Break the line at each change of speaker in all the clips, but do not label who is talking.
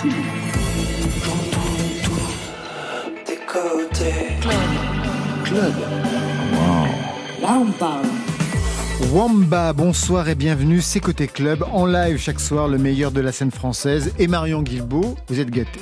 tout. J'entends tout. Des côtés. Club. Club. Wow. Là, on parle.
Wamba, bonsoir et bienvenue, c'est Côté Club, en live chaque soir, le meilleur de la scène française. Et Marion Guilbeault, vous êtes gâtés.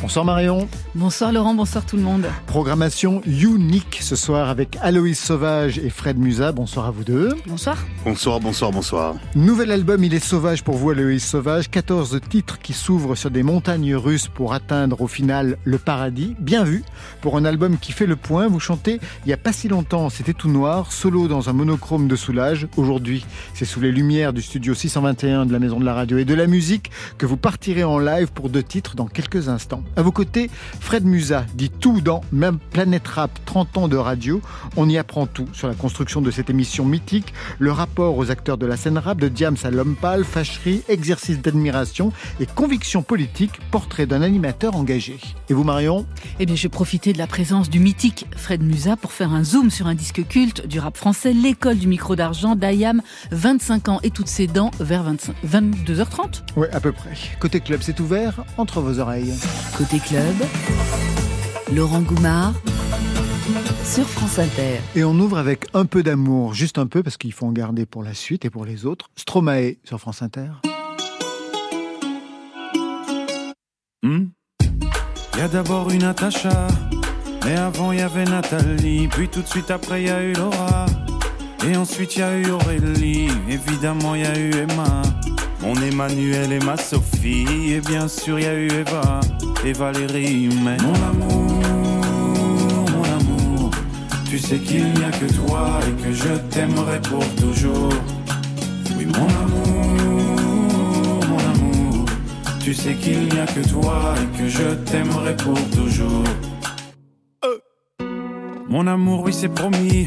Bonsoir Marion.
Bonsoir Laurent, bonsoir tout le monde.
Programmation unique ce soir avec Aloïs Sauvage et Fred Musa. Bonsoir à vous deux.
Bonsoir.
Bonsoir, bonsoir, bonsoir.
Nouvel album, il est sauvage pour vous Aloïs Sauvage. 14 titres qui s'ouvrent sur des montagnes russes pour atteindre au final le paradis. Bien vu. Pour un album qui fait le point, vous chantez il n'y a pas si longtemps, c'était tout noir, solo dans un monochrome de soulage. Aujourd'hui, c'est sous les lumières du studio 621 de la Maison de la Radio et de la Musique que vous partirez en live pour deux titres dans quelques instants. À vos côtés, Fred Musa dit tout dans Même Planète Rap, 30 ans de radio. On y apprend tout sur la construction de cette émission mythique, le rapport aux acteurs de la scène rap, de Diams à l'homme pâle, fâcherie, exercice d'admiration et conviction politique, portrait d'un animateur engagé. Et vous, Marion?
Eh bien, j'ai profité de la présence du mythique Fred Musa pour faire un zoom sur un disque culte du rap français, l'école du micro d'argent d'Ayam, 25 ans et toutes ses dents, vers 25, 22h30
Oui, à peu près. Côté club, c'est ouvert entre vos oreilles.
Côté club, Laurent Goumard sur France Inter.
Et on ouvre avec un peu d'amour, juste un peu, parce qu'il faut en garder pour la suite et pour les autres. Stromae sur France Inter.
Hmm y a d'abord une Natacha, mais avant y avait Nathalie, puis tout de suite après y a eu Laura, et ensuite y a eu Aurélie, évidemment y a eu Emma, mon Emmanuel et ma Sophie, et bien sûr y a eu Eva et Valérie, mais mon amour, mon amour, tu sais qu'il n'y a que toi et que je t'aimerai pour toujours. Oui, mon amour, mon amour, tu sais qu'il n'y a que toi et que je t'aimerai pour toujours. Euh. Mon amour, oui, c'est promis.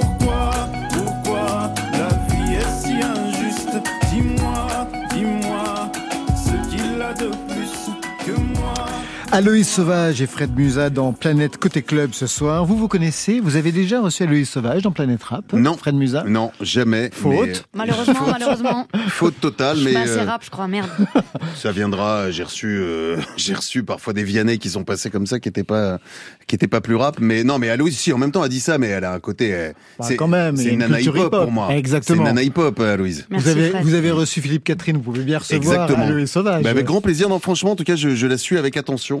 Aloïs Sauvage et Fred Musa dans Planète Côté Club ce soir. Vous vous connaissez Vous avez déjà reçu Aloïs Sauvage dans Planète Rap
Non.
Fred Musa
Non, jamais.
Faute.
Malheureusement, malheureusement.
Faute totale, mais
pas assez
euh,
rap, je crois, merde.
ça viendra. J'ai reçu, euh, j'ai reçu parfois des Vianney qui sont passés comme ça, qui étaient pas, qui étaient pas plus rap. Mais non, mais Aloïs, si, en même temps, a dit ça, mais elle a un côté. euh,
Bah,
c'est
quand même,
c'est une
une
nana hip-hop pour moi.
Exactement.
C'est une nana hip-hop, euh, Aloïse.
Merci,
vous, avez,
Fred.
vous avez reçu Philippe Catherine, vous pouvez bien recevoir
Exactement.
Aloïs Sauvage.
Bah, avec grand plaisir. Non, franchement, en tout cas, je, je la suis avec attention.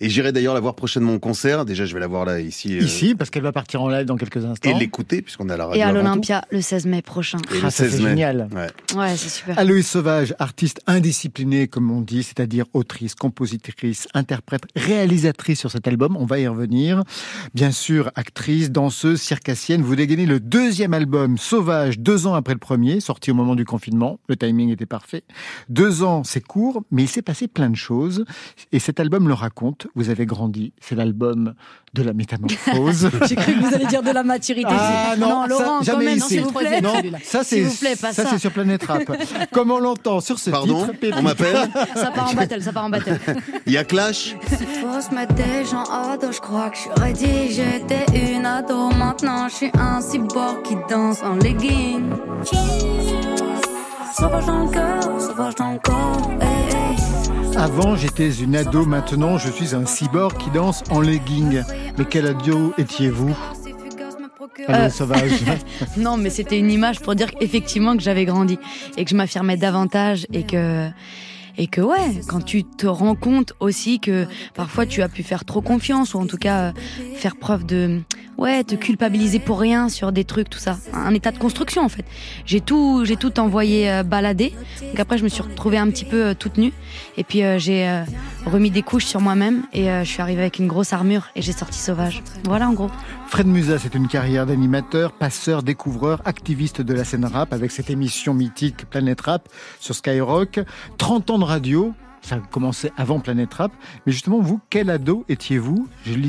Et j'irai d'ailleurs la voir prochainement au concert. Déjà, je vais la voir là, ici. euh,
Ici, parce qu'elle va partir en live dans quelques instants.
Et l'écouter, puisqu'on à la radio.
Et à l'Olympia le 16 mai prochain.
Et
Ah,
le
ça,
16
c'est
mai.
génial.
Ouais.
Ouais, c'est super.
Aloïs Sauvage, artiste indisciplinée, comme on dit, c'est-à-dire autrice, compositrice, interprète, réalisatrice sur cet album, on va y revenir. Bien sûr, actrice, danseuse, circassienne, vous dégainez le deuxième album, Sauvage, deux ans après le premier, sorti au moment du confinement, le timing était parfait. Deux ans, c'est court, mais il s'est passé plein de choses, et cet album le raconte, vous avez grandi, c'est l'album de la métamorphose.
J'ai cru que vous allez dire de la maturité.
Ah non, ça,
Laurent, quand
jamais
même,
ici.
s'il vous plaît.
Non, ça c'est
S'il vous plaît, pas ça.
c'est sur Planète Rap. Comme on l'entend sur ce
Pardon,
titre,
on m'appelle.
Ça part en battle, ça part en battle.
Il y a Clash.
Faut se mettre des gens à dos, je crois que je suis ready. J'étais une ado, maintenant je suis un cyborg qui danse en legging. Sauvage dans le cœur, sauvage dans le corps.
Avant, j'étais une ado, maintenant je suis un cyborg qui danse en legging. Mais quel ado étiez-vous?
Euh,
Sauvage.
Non, mais c'était une image pour dire effectivement que j'avais grandi et que je m'affirmais davantage et que et que ouais, quand tu te rends compte aussi que parfois tu as pu faire trop confiance ou en tout cas euh, faire preuve de ouais, te culpabiliser pour rien sur des trucs tout ça, un état de construction en fait. J'ai tout j'ai tout envoyé euh, balader. Donc après je me suis retrouvée un petit peu euh, toute nue et puis euh, j'ai remis des couches sur moi-même et je suis arrivée avec une grosse armure et j'ai sorti sauvage. Voilà en gros.
Fred Musa, c'est une carrière d'animateur, passeur, découvreur, activiste de la scène rap avec cette émission mythique Planète Rap sur Skyrock. 30 ans de radio, ça a commencé avant Planète Rap. Mais justement, vous, quel ado étiez-vous? Je le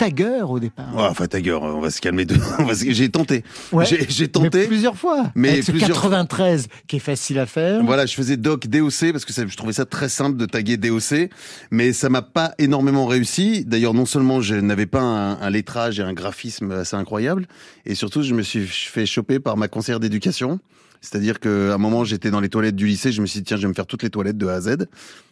tagger au départ.
Ouais, enfin, gueule, on va se calmer. se- J'ai tenté.
Ouais.
J'ai-
Mais
tenté.
plusieurs fois.
Mais
avec ce
plusieurs-
93 qui est facile à faire.
Voilà, je faisais doc DOC parce que ça- je trouvais ça très simple de taguer DOC, mais ça m'a pas énormément réussi. D'ailleurs, non seulement je n'avais pas un, un lettrage et un graphisme assez incroyable, et surtout je me suis fait choper par ma conseillère d'éducation. C'est-à-dire qu'à un moment, j'étais dans les toilettes du lycée, je me suis dit, tiens, je vais me faire toutes les toilettes de A à Z.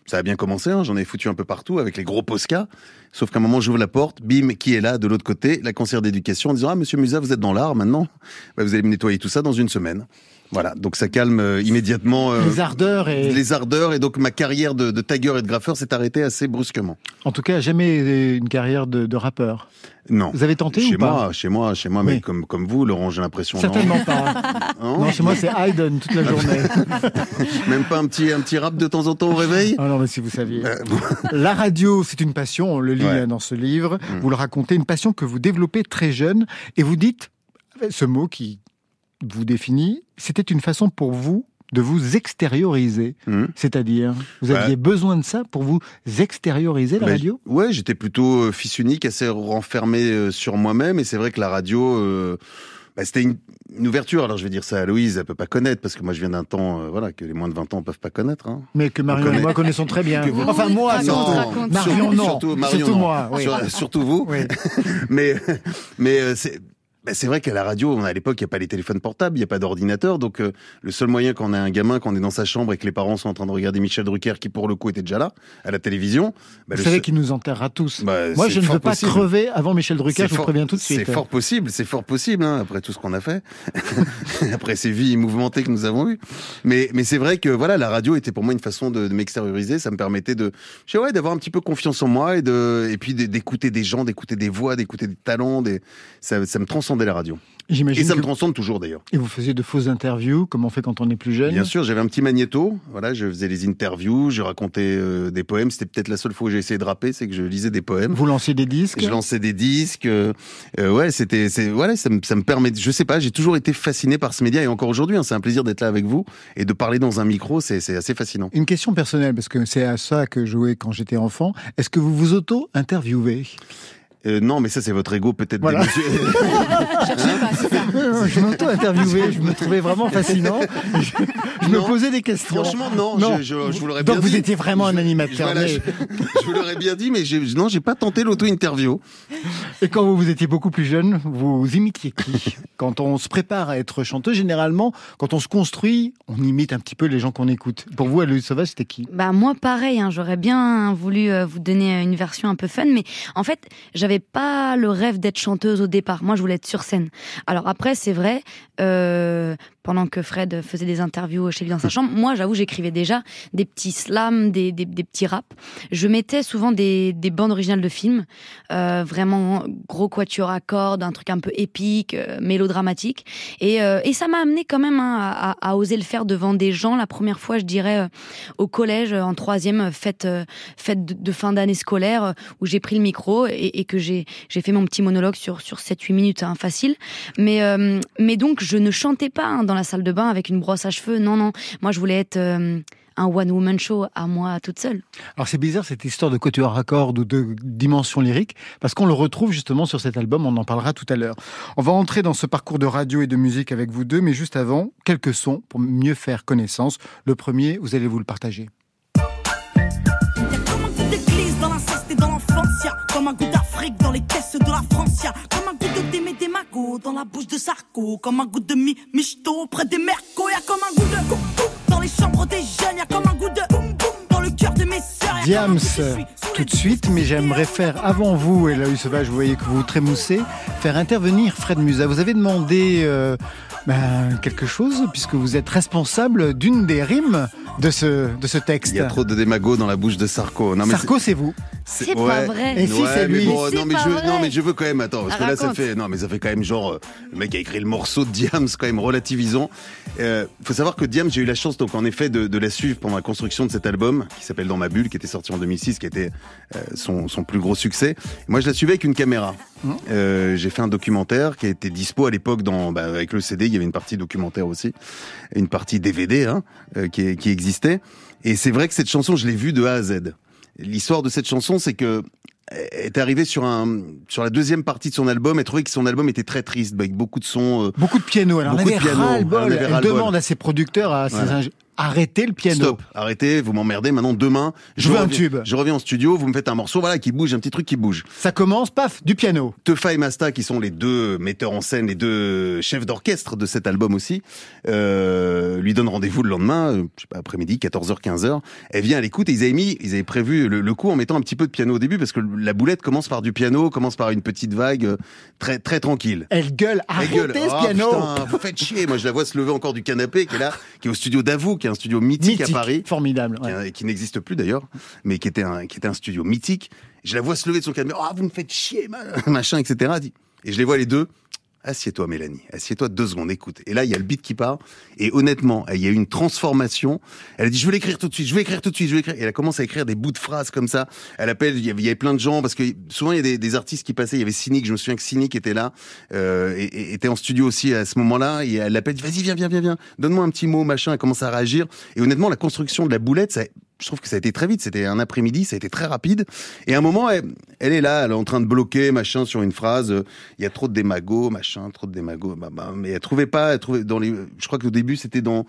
Ça a bien commencé, hein, j'en ai foutu un peu partout avec les gros posca. Sauf qu'à un moment, j'ouvre la porte, bim, qui est là de l'autre côté La conseillère d'éducation en disant, ah, monsieur Musa, vous êtes dans l'art maintenant Bah, Vous allez me nettoyer tout ça dans une semaine. Voilà, donc ça calme euh, immédiatement euh,
Les ardeurs et
les ardeurs et donc ma carrière de, de tagueur et de graffeur s'est arrêtée assez brusquement.
en tout cas jamais une carrière de, de rappeur.
Non.
Vous avez tenté
Chez
ou pas
moi, chez moi, chez moi,
Oui.
mais comme comme vous, Laurent, j'ai l'impression. non
Certainement pas.
Non
Non, chez moi c'est Haydn toute la journée.
Même pas un petit un petit rap de temps en temps au réveil.
Ah non, mais si vous saviez.
Euh.
La radio, c'est une passion, on le lit
Ouais.
dans ce livre.
Mm.
Vous le racontez, une passion que vous développez très jeune. Et vous dites, ce mot qui vous définit, c'était une façon pour vous de vous extérioriser.
Mhm.
C'est-à-dire, vous
Ouais.
aviez besoin de ça pour vous extérioriser la radio?
Ouais, j'étais plutôt euh, fils unique, assez renfermé euh, sur moi-même, et c'est vrai que la radio. euh, bah, c'était une, une ouverture. Alors je vais dire ça à Louise, elle peut pas connaître parce que moi je viens d'un temps, euh, voilà, que les moins de 20 ans peuvent pas connaître. Hein.
Mais que Marion et moi connaissons très bien.
vous-
Enfin, moi,
raconte.
Marion, non.
Surtout, Marion,
Surtout
non.
moi, oui.
Sur- surtout vous.
Oui.
mais mais euh, c'est bah, c'est vrai qu'à la radio, on a à l'époque, il n'y a pas les téléphones portables, il n'y a pas d'ordinateur. Donc, euh, le seul moyen quand on a un gamin, quand on est dans sa chambre et que les parents sont en train de regarder Michel Drucker, qui pour le coup était déjà là, à la télévision. bah,
Vous savez qu'il nous enterrera tous.
bah,
moi, je ne veux pas
possible.
crever avant Michel Drucker, je vous
fort-
préviens tout de suite.
C'est fort possible, c'est fort possible, hein, après tout ce qu'on a fait, après ces vies mouvementées que nous avons eues. Mais, mais c'est vrai que voilà, la radio était pour moi une façon de, de m'extérioriser. Ça me permettait de, je sais, ouais, d'avoir un petit peu confiance en moi et de, et puis d'écouter des gens, d'écouter des voix, d'écouter des talents. Des, ça, ça me transcendait la radio. Et
J'imagine
ça
que
me transcende toujours d'ailleurs.
et vous faisiez de fausses interviews, comme on fait quand on est plus jeune.
Bien sûr, j'avais un petit magnéto. Voilà, je faisais les interviews, je racontais euh, des poèmes. C'était peut-être la seule fois où j'ai essayé de rapper, c'est que je lisais des poèmes.
Vous lanciez des disques.
Je lançais des disques. euh, euh, ouais, c'était, c'est, voilà, ça me, ça me permet. Je sais pas, j'ai toujours été fasciné par ce média et encore aujourd'hui, hein, c'est un plaisir d'être là avec vous et de parler dans un micro. C'est, c'est assez fascinant.
Une question personnelle, parce que c'est à ça que je jouais quand j'étais enfant. Est-ce que vous vous auto-interviewez?
Euh, non, mais ça, c'est votre ego peut-être.
Voilà.
démesuré.
Cherchez pas, c'est ça.
Je m'auto-interviewais, je me trouvais vraiment fascinant. Je, je me posais des questions.
Franchement, non.
Non.
Je, je, je vous l'aurais bien
Donc
dit.
vous étiez vraiment un
Je-
animateur.
Voilà,
mais-
je, je vous l'aurais bien dit, mais j'ai, non, j'ai pas tenté l'auto-interview.
Et quand vous étiez beaucoup plus jeune, vous imitiez qui? Quand on se prépare à être chanteuse, généralement, quand on se construit, on imite un petit peu les gens qu'on écoute. Pour vous, Aloïs Sauvage, c'était qui?
Bah moi pareil, hein, j'aurais bien voulu euh, vous donner une version un peu fun, mais en fait j'avais pas le rêve d'être chanteuse au départ. Moi je voulais être sur scène. Alors après c'est vrai, euh, pendant que Fred faisait des interviews chez lui dans sa chambre. Moi, j'avoue, j'écrivais déjà des petits slams, des, des, petits raps. Je mettais souvent des, des bandes originales de films, euh, vraiment gros quatuor à cordes, un truc un peu épique, euh, mélodramatique. Et, et ça m'a amené quand même hein, à, oser le faire devant des gens. La première fois, je dirais, au collège, en troisième, fête, fête de, fin d'année scolaire, où j'ai pris le micro et, et que j'ai fait mon petit monologue sur, sur 7-8 minutes, hein, facile. Mais, mais donc, je ne chantais pas hein, dans la salle de bain avec une brosse à cheveux. Non, non. Moi, je voulais être euh, un one-woman show à moi toute seule.
Alors c'est bizarre cette histoire de côté à cordes ou de dimension lyrique, parce qu'on le retrouve justement sur cet album, on en parlera tout à l'heure. On va entrer dans ce parcours de radio et de musique avec vous deux, mais juste avant, quelques sons pour mieux faire connaissance. Le premier, vous allez vous le partager. comme un goût dans les caisses de la France, comme un goût de Démé Mago dans la bouche de Sarko, comme un goût de mi Michto près des Mercos, y'a comme un goût de dans les chambres des jeunes, y'a comme un goût de boum boum dans le cœur de mes sœurs. Diams, tout de suite, mais j'aimerais faire avant vous, et là, Sauvage, vous voyez que vous trémoussez, faire intervenir Fred Musa. Vous avez demandé euh, ben, quelque chose, puisque vous êtes responsable d'une des rimes de ce, de ce texte.
Il y a trop de démagots dans la bouche de Sarko.
Non, mais Sarko, c'est vous.
C'est pas vrai.
Et si c'est lui.
non, mais je, non, mais je veux quand même, attends, parce que là, ça fait, non, mais ça fait quand même genre, euh, le mec a écrit le morceau de Diams, quand même, relativisons. Euh, faut savoir que Diams, j'ai eu la chance, donc, en effet, de, de, la suivre pendant la construction de cet album, qui s'appelle Dans ma bulle, qui était sorti en 2006, qui était euh, son, son plus gros succès. Moi, je la suivais avec une caméra. Mmh. Euh, j'ai fait un documentaire qui était dispo à l'époque dans, bah, avec le CD, il y avait une partie documentaire aussi, une partie DVD, hein, euh, qui, qui existait. Et c'est vrai que cette chanson, je l'ai vue de A à Z. L'histoire de cette chanson, c'est que est arrivé sur un sur la deuxième partie de son album et trouvait que son album était très triste avec beaucoup de sons euh,
beaucoup de piano. Alors beaucoup on avait de piano, elle demande à ses producteurs à ses arrêtez le piano.
Stop, arrêtez, vous m'emmerdez. Maintenant, demain,
je, veux un tube.
Je reviens en studio, vous me faites un morceau, voilà, qui bouge, un petit truc qui bouge.
Ça commence, paf, du piano.
Tefa et Masta, qui sont les deux metteurs en scène, les deux chefs d'orchestre de cet album aussi, euh, lui donnent rendez-vous le lendemain, euh, je sais pas, après-midi, 14h, 15h. Elle vient à l'écoute et ils avaient mis, ils avaient prévu le, coup en mettant un petit peu de piano au début parce que la boulette commence par du piano, commence par une petite vague euh, très très tranquille.
Elle gueule, arrêtez gueule. ce
oh,
piano.
Putain, vous faites chier. Moi, je la vois se lever encore du canapé, qui est là, qui est au studio d'Avou, qui est un studio mythique Paris.
Formidable.
Qui, n'existe plus d'ailleurs, mais qui était, un, qui était un studio mythique. Je la vois se lever de son canapé. Ah, vous me faites chier, machin, etc. Et je les vois les deux. Assieds-toi, Mélanie. Assieds-toi deux secondes, écoute. Et là, il y a le beat qui part. Et honnêtement, il y a eu une transformation. Elle dit, je vais l'écrire tout de suite, je vais écrire tout de suite, je vais écrire. Et elle a commencé à écrire des bouts de phrases comme ça. Elle appelle, il y avait, plein de gens, parce que souvent, il y a des, artistes qui passaient. Il y avait Cynic, je me souviens que Cynic était là, euh, et, était en studio aussi à ce moment-là. Et elle appelle, vas-y, viens, viens, viens, viens. Donne-moi un petit mot, machin. Elle commence à réagir. Et honnêtement, la construction de la boulette, ça, je trouve que ça a été très vite. C'était un après-midi, ça a été très rapide. Et à un moment, elle, est là, elle est en train de bloquer machin sur une phrase. Il y a trop de démagos, machin, trop de démagos. Bah, bah, mais elle trouvait pas. Elle trouvait dans les. Je crois qu'au début, c'était dans.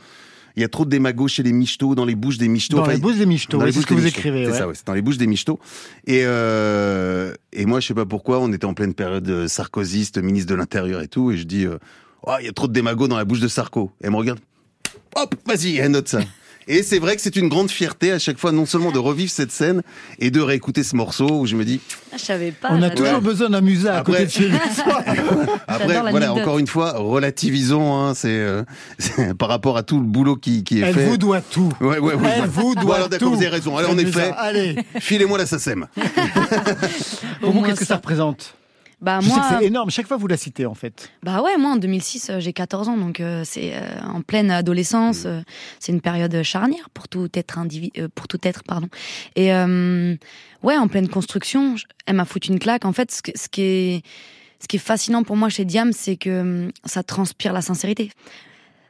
Il y a trop de démagos chez les michetots, dans les bouches des michetots.
Dans les bouches des michetots, c'est ce que vous écrivez.
C'est ça, ouais, c'est dans les bouches des michetots. Et, euh, et moi, je sais pas pourquoi, on était en pleine période sarkozyste, ministre de l'Intérieur et tout, et je dis, euh, oh, il y a trop de démagos dans la bouche de Sarko. Et elle me regarde, hop, vas-y, elle note ça. Et c'est vrai que c'est une grande fierté à chaque fois, non seulement de revivre cette scène et de réécouter ce morceau où je me dis.
Ah, je savais pas.
On a toujours besoin d'un musée à côté de chez
Après, voilà, encore une fois, relativisons. Hein, c'est par rapport à tout le boulot qui, qui est
Elle
fait.
Elle vous doit tout.
Ouais, ouais, ouais.
Elle vous doit
alors,
tout.
Vous avez raison. Alors, en effet,
Allez.
filez-moi la SACEM.
Pour vous, qu'est-ce que ça représente?
Bah,
je
moi,
que c'est énorme. Chaque fois, vous la citez, en fait.
Bah ouais, moi, en 2006, euh, j'ai 14 ans, donc euh, c'est euh, en pleine adolescence. Mm. c'est une période charnière pour tout être pour tout être, pardon. Et ouais, en pleine construction, elle m'a foutu une claque. En fait, ce, ce qui est ce qui est fascinant pour moi chez Diam, c'est que hum, ça transpire la sincérité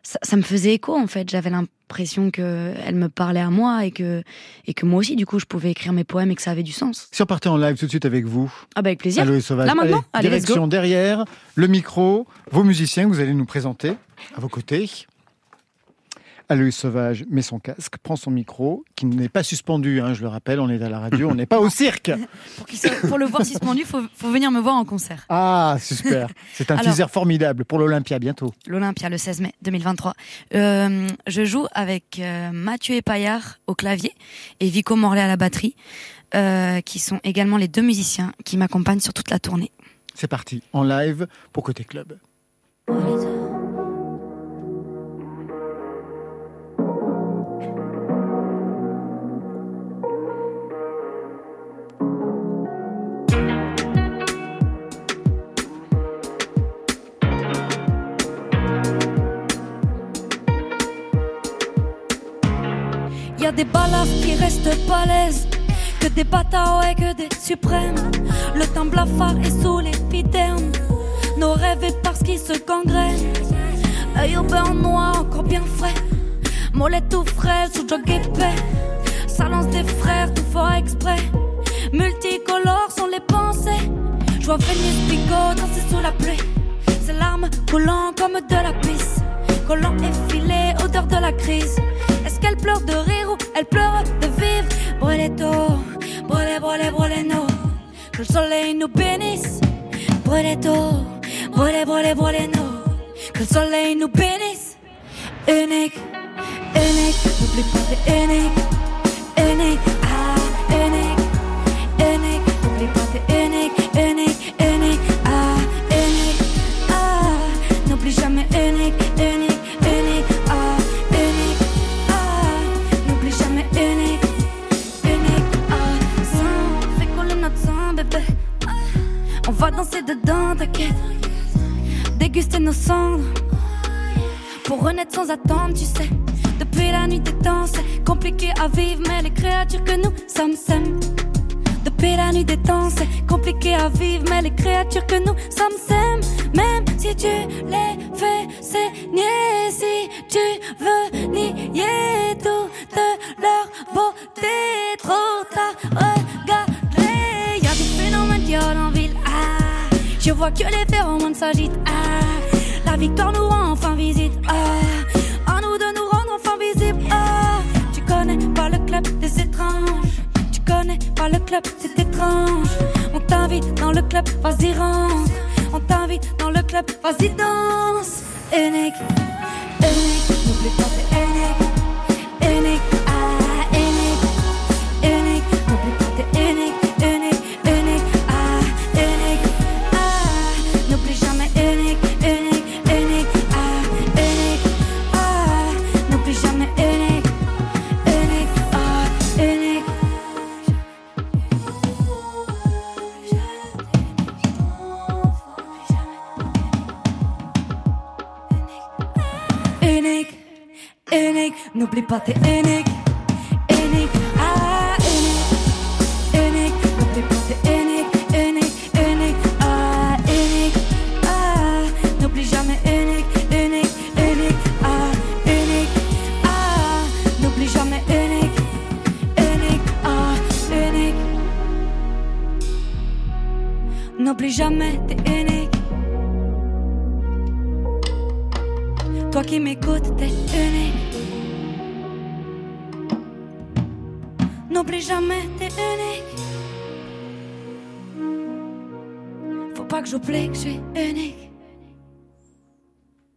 ça, me faisait écho en fait. J'avais l'impression que elle me parlait à moi et que et que moi aussi du coup je pouvais écrire mes poèmes et que ça avait du sens.
Si on partait en live tout de suite avec vous.
Ah bah avec plaisir.
Sauvage.
Là maintenant. Allez,
direction derrière, le micro, vos musiciens que vous allez nous présenter à vos côtés. Aloïs Sauvage met son casque, prend son micro, qui n'est pas suspendu, hein, je le rappelle, on est à la radio, on n'est pas au cirque.
pour, le voir suspendu, il faut, venir me voir en concert.
Ah, super. C'est un teaser formidable pour l'Olympia bientôt.
L'Olympia, le 16 mai 2023. Euh, je joue avec euh, Mathieu Epaillard au clavier et Vico Morley à la batterie, euh, qui sont également les deux musiciens qui m'accompagnent sur toute la tournée.
C'est parti, en live pour Côté Club.
Balafres qui restent palaises. Que des bâtards et que des suprêmes. Le temps blafard est sous l'épiderme. Nos rêves et parce qu'ils se gangrènent. Œil au beurre noir, encore bien frais. Mollet tout frais, sous jog épais. Ça lance des frères, tout fort exprès. Multicolores sont les pensées. Je vois Vénus Pigot sous la pluie. Ses larmes coulant comme de la pisse. Collant effilé, odeur de la crise. Qu'elle pleure de rire ou elle pleure de vivre? Brûlez tôt, brûlez, brûlez, brûlez nous. Que le soleil nous bénisse. Brûlez tôt, brûlez, brûlez, brûlez nous. Que le soleil nous bénisse. Unique, unique, n'oublie pas t'es unique, n'oublie pas t'es unique, unique, ah, unique, n'oublie pas t'es ah, ah, n'oublie jamais unique, ah, ah, n'oublie jamais ah. N'oublie jamais t'es unique. Toi qui m'écoutes, t'es unique. Jamais, t'es unique. Faut pas que j'oublie que je suis unique.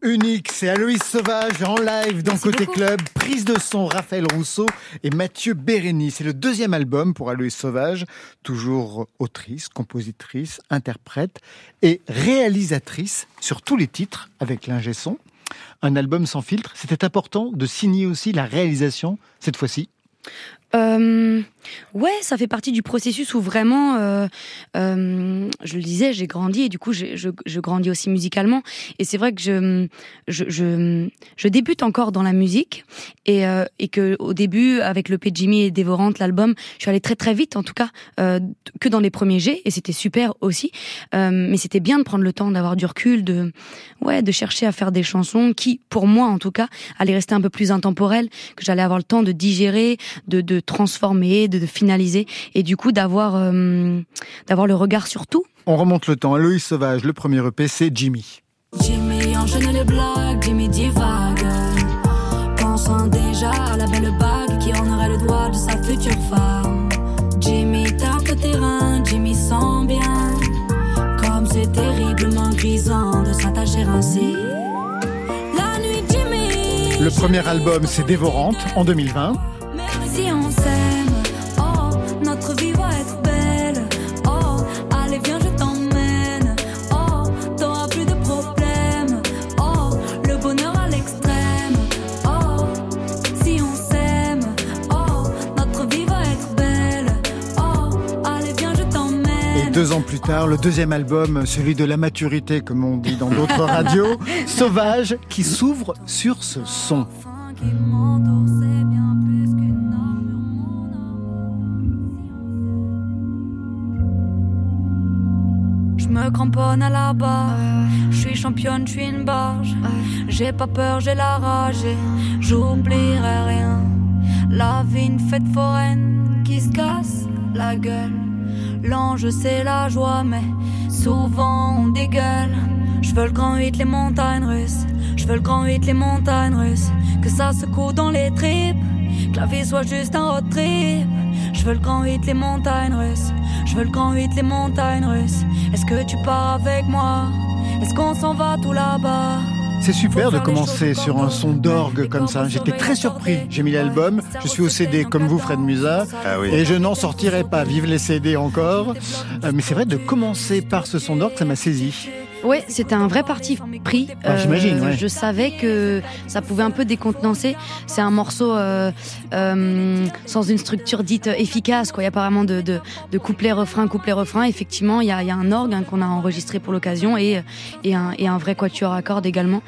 Unique, c'est Aloïs Sauvage en live dans
Merci
Côté
beaucoup.
Club. Prise de son, Raphaël Rousseau et Mathieu Bérény. C'est le deuxième album pour Aloïs Sauvage. Toujours autrice, compositrice, interprète et réalisatrice sur tous les titres avec l'ingé son. Un album sans filtre. C'était important de signer aussi la réalisation cette fois-ci.
Euh, ouais, ça fait partie du processus où vraiment, euh, euh, je le disais, j'ai grandi et du coup, j'ai- je, je grandis aussi musicalement. Et c'est vrai que je, je, je, je débute encore dans la musique et, euh, et que au début, avec le P. Et Dévorante, l'album, je suis allée très très vite, en tout cas, euh, que dans les premiers jets et c'était super aussi. Euh, mais c'était bien de prendre le temps, d'avoir du recul, de, ouais, de chercher à faire des chansons qui, pour moi en tout cas, allaient rester un peu plus intemporelles, que j'allais avoir le temps de digérer, de, de transformer, de, de finaliser, et du coup d'avoir euh, d'avoir le regard sur tout.
On remonte le temps. Aloïs Sauvage, le premier EP, c'est Jimmy.
Jimmy enchaîne les blagues, Jimmy divague. Pensant déjà à la belle bague qui ornerait le doigt de sa future femme. Jimmy tape le terrain, Jimmy sent bien. Comme c'est terriblement grisant de s'attacher ainsi. La nuit, Jimmy.
Le premier album, c'est Dévorante en 2020. deux ans plus tard, le deuxième album, celui de la maturité, comme on dit dans d'autres radios, Sauvage, qui s'ouvre sur ce son.
Je me cramponne à la barre, je suis championne, je suis une barge. J'ai pas peur, j'ai la rage et j'oublierai rien. La vie, une fête foraine qui se casse la gueule. L'ange, c'est la joie, mais souvent on dégueule. Je veux le grand 8, les montagnes russes. Je veux le grand 8, les montagnes russes. Que ça secoue dans les tripes. Que la vie soit juste un road trip. Je veux le grand 8, les montagnes russes. Je veux le grand 8, les montagnes russes. Est-ce que tu pars avec moi? Est-ce qu'on s'en va tout là-bas?
C'est super de commencer sur un son d'orgue comme ça. J'étais très surpris. J'ai mis l'album, je suis au CD comme vous, Fred Musa,
Ah oui.
et je n'en sortirai pas. Vive les CD encore. Euh, mais c'est vrai, de commencer par ce son d'orgue, ça m'a saisi.
Ouais, c'était un vrai parti pris. Euh,
Ah, j'imagine, ouais.
Je savais que ça pouvait un peu décontenancer. C'est un morceau euh, euh, sans une structure dite efficace. Quoi. Il n'y a pas vraiment de, de, de couplet-refrain, couplet-refrain. Effectivement, il y a, il y a un orgue hein, qu'on a enregistré pour l'occasion et, et, un, et un vrai quatuor à cordes également.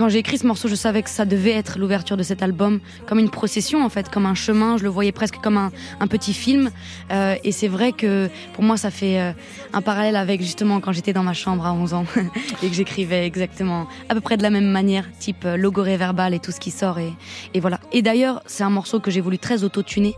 Quand j'ai écrit ce morceau, je savais que ça devait être l'ouverture de cet album, comme une procession en fait, comme un chemin. Je le voyais presque comme un, un petit film. Euh, et c'est vrai que pour moi, ça fait euh, un parallèle avec justement quand j'étais dans ma chambre à 11 ans et que j'écrivais exactement à peu près de la même manière, type euh, logoré verbal et tout ce qui sort. Et, et voilà. Et d'ailleurs, c'est un morceau que j'ai voulu très autotuner,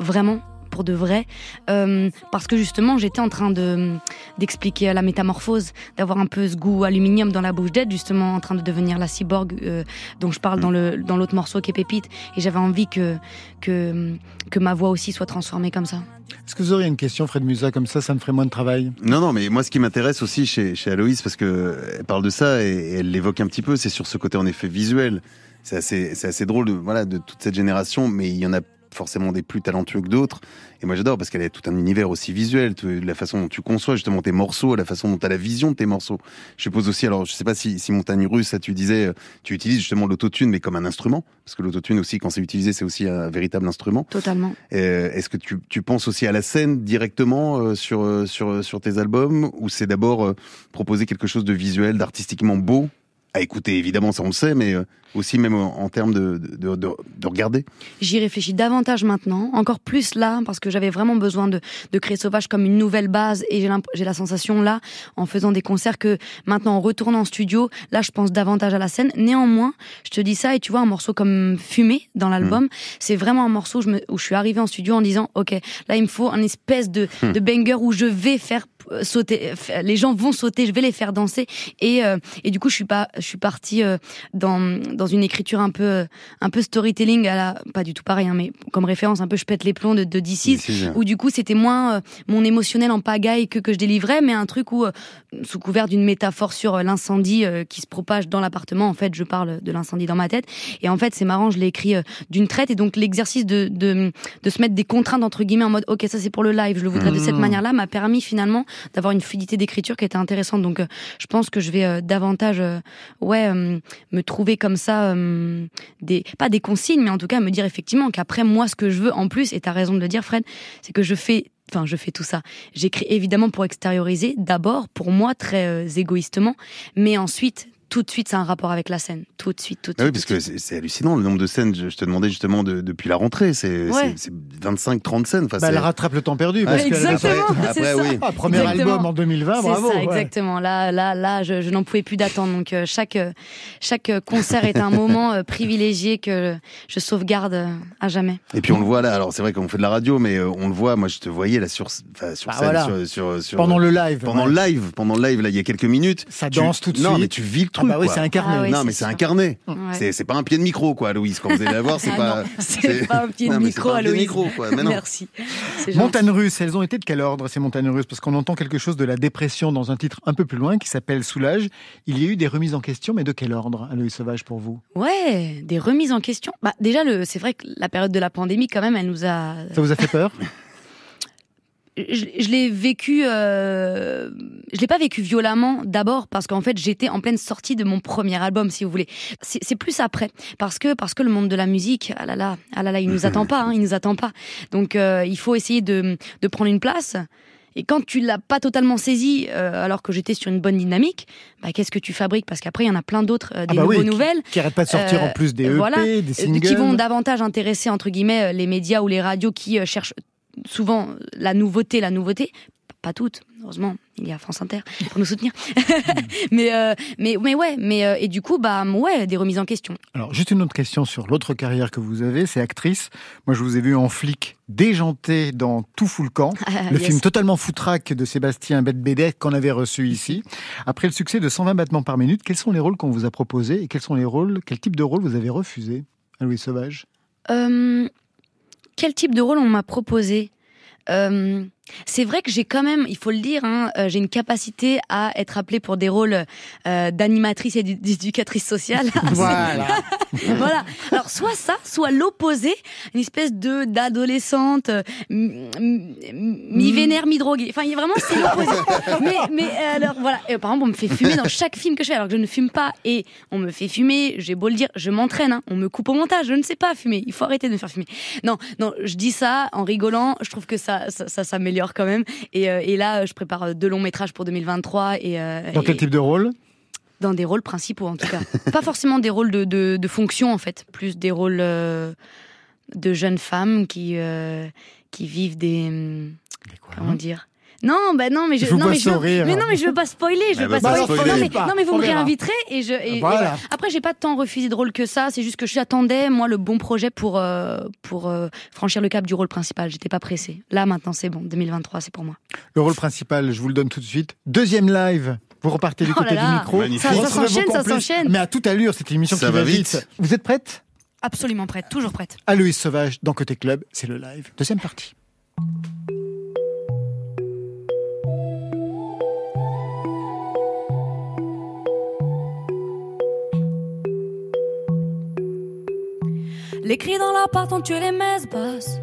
vraiment pour de vrai, euh, parce que justement j'étais en train de d'expliquer la métamorphose, d'avoir un peu ce goût aluminium dans la bouche d'être, justement en train de devenir la cyborg euh, dont je parle dans le dans l'autre morceau qui est Pépite, et j'avais envie que que que ma voix aussi soit transformée comme ça.
Est-ce que vous auriez une question, Fred Musa, comme ça, ça me ferait moins de travail?
Non, non, mais moi, ce qui m'intéresse aussi chez, chez Aloïs, parce que elle parle de ça et, et elle l'évoque un petit peu, c'est sur ce côté en effet visuel. C'est assez, c'est assez drôle de, voilà, de toute cette génération, mais il y en a forcément des plus talentueux que d'autres. Et moi, j'adore parce qu'elle a tout un univers aussi visuel, la façon dont tu conçois justement tes morceaux, la façon dont tu as la vision de tes morceaux. Je suppose aussi, alors je sais pas si, si Montagne Russe, ça tu disais, euh, tu utilises justement l'autotune, mais comme un instrument, parce que l'autotune aussi, quand c'est utilisé, c'est aussi un véritable instrument.
Totalement.
Euh, Est-ce que tu, tu penses aussi à la scène directement euh, sur, sur, sur tes albums ou c'est d'abord euh, proposer quelque chose de visuel, d'artistiquement beau? À écouter évidemment ça on le sait mais aussi même en, en termes de, de, de, de regarder.
J'y réfléchis davantage maintenant, encore plus là, parce que j'avais vraiment besoin de, de créer Sauvage comme une nouvelle base, et j'ai la sensation là, en faisant des concerts, que maintenant en retournant en studio, là je pense davantage à la scène. Néanmoins, je te dis ça, et tu vois, un morceau comme Fumée dans l'album, c'est vraiment un morceau où je, me- où je suis arrivée en studio en disant, ok, là il me faut un espèce de, de banger où je vais faire euh, sauter, les gens vont sauter, je vais les faire danser, et, euh, et du coup je suis pas, je suis partie euh, dans, dans une écriture un peu, un peu storytelling à la, pas du tout pareil, hein, mais comme référence un peu je pète les plombs de, de DC,
Ici,
où du coup c'était moins euh, mon émotionnel en pagaille que, que je délivrais, mais un truc où, euh, sous couvert d'une métaphore sur euh, l'incendie qui se propage dans l'appartement, en fait je parle de l'incendie dans ma tête, et en fait c'est marrant, je l'ai écrit d'une traite, et donc l'exercice de, de, de se mettre des contraintes entre guillemets en mode ok ça c'est pour le live, je le voudrais de cette
Mhm.
manière-là, m'a permis finalement d'avoir une fluidité d'écriture qui était intéressante, donc je pense que je vais davantage ouais me trouver comme ça euh, pas des consignes mais en tout cas me dire effectivement qu'après moi ce que je veux en plus et tu as raison de le dire Fred c'est que je fais enfin je fais tout ça. J'écris évidemment pour extérioriser d'abord pour moi très euh, égoïstement mais ensuite tout de suite c'est un rapport avec la scène tout de suite tout de
Ah oui
suite
parce que
suite.
c'est hallucinant le nombre de scènes je, je te demandais justement de- depuis la rentrée c'est
Ouais.
c'est- c'est 25 30 scènes enfin,
bah, Elle rattrape le temps perdu. Parce
Ouais,
qu'elle a
exactement,
fait-
c'est
après,
ça.
oui.
Ah, premier
Exactement.
album en 2020,
C'est
bravo.
ça,
ouais.
exactement. Là, là, là, je, je n'en pouvais plus d'attendre. Donc euh, chaque euh, chaque euh, concert est un moment euh, privilégié que je sauvegarde euh, à jamais.
et puis on le voit là alors c'est vrai qu'on fait de la radio mais euh, on le voit moi je te voyais là sur enfin, sur
Bah,
scène
voilà.
sur, sur, sur-
Pendant le live.
pendant
ouais.
le live pendant le live là il y a quelques minutes
Ça
tu-
danse tout de
non
suite.
mais tu vis
Ah bah oui, c'est incarné.
Ah oui,
non mais c'est incarné
Ouais.
c'est c'est pas un pied de micro quoi Louise quand vous allez la voir c'est
Ah
pas
c'est pas un pied de
Non,
micro,
pas un pied de
Aloïs.
micro, quoi. Mais non.
Merci.
Montagnes russes, elles ont été de quel ordre ces montagnes russes? Parce qu'on entend quelque chose de la dépression dans un titre un peu plus loin qui s'appelle Soulage. Il y a eu des remises en question, mais de quel ordre, Aloïs Sauvage, pour vous?
Ouais, des remises en question. Bah déjà, le, c'est vrai que la période de la pandémie, quand même, elle nous a.
Ça vous a fait peur?
Je, je l'ai vécu. Euh... Je l'ai pas vécu violemment. D'abord parce qu'en fait, j'étais en pleine sortie de mon premier album, si vous voulez. C'est plus après, parce que parce que le monde de la musique, ah là là, ah là là, il nous attend pas, hein, il nous attend pas. Donc euh, il faut essayer de de prendre une place. Et quand tu l'as pas totalement saisi, euh, alors que j'étais sur une bonne dynamique, bah, qu'est-ce que tu fabriques? Parce qu'après, il y en a plein d'autres, euh, des
Ah bah
nouveaux
oui, qui-
nouvelles.
Qui arrête pas de sortir
Euh,
en plus des EP,
voilà,
des
euh,
singles.
qui vont davantage intéresser entre guillemets euh, les médias ou les radios qui euh, cherchent souvent la nouveauté, la nouveauté. pas toutes, heureusement, il y a France Inter pour nous soutenir. mais, euh, mais, mais ouais, mais euh, et du coup, bah ouais, des remises en question.
Alors, juste une autre question sur l'autre carrière que vous avez, c'est actrice. Moi, je vous ai vu en flic déjanté dans Tout fout le camp, le
Yes.
film totalement foutraque de Sébastien Bette-Bédet qu'on avait reçu ici. Après le succès de 120 battements par minute, quels sont les rôles qu'on vous a proposés et quels sont les rôles, quel type de rôle vous avez refusé Louis Sauvage?
Euh, quel type de rôle on m'a proposé Euh, c'est vrai que j'ai quand même, il faut le dire, hein, euh, j'ai une capacité à être appelée pour des rôles euh, d'animatrice et d'éducatrice sociale.
Voilà.
voilà. Alors soit ça, soit l'opposé, une espèce de d'adolescente euh, m- m- mi-vénère, mi-droguée. Enfin, il y a vraiment c'est l'opposé. mais mais euh, alors voilà, Et, par exemple, on me fait fumer dans chaque film que je fais alors que je ne fume pas et on me fait fumer, j'ai beau le dire, je m'entraîne hein, on me coupe au montage, je ne sais pas fumer. Il faut arrêter de me faire fumer. Non, non, je dis ça en rigolant, je trouve que ça ça, ça s'améliore quand même. Et, euh, et là je prépare deux longs métrages pour 2023 et euh,
Dans quel
et-
type de rôle?
Dans des rôles principaux en tout cas. pas forcément des rôles de, de, de fonction en fait, plus des rôles euh, de jeunes femmes qui, euh, qui vivent des... Comment dire? Non, bah non, mais je, non,
pas
mais je veux,
sourire.
mais non, mais je veux pas spoiler, je veux pas
veut pas
spoiler. Non, mais,
Pas.
non, mais vous
On
me
verra.
réinviterez et je. et-
Voilà.
Après, j'ai pas tant refusé de rôle que ça. C'est juste que j'attendais moi le bon projet pour euh, pour euh, franchir le cap du rôle principal. J'étais pas pressée. Là, maintenant, c'est bon. 2023, c'est pour moi.
Le rôle principal, je vous le donne tout de suite. Deuxième live. Vous repartez du
Oh
côté
là
du
là.
micro.
Magnifique.
Ça- s'enchaîne, ça s'enchaîne.
Mais à toute allure, c'est une émission
Ça
qui
va
va vite.
vite.
Vous êtes prête?
Absolument prête, toujours prête.
Aloïs Sauvage dans Côté Club, c'est le live. Deuxième partie.
Les cris dans l'appart ont tué les messes basses.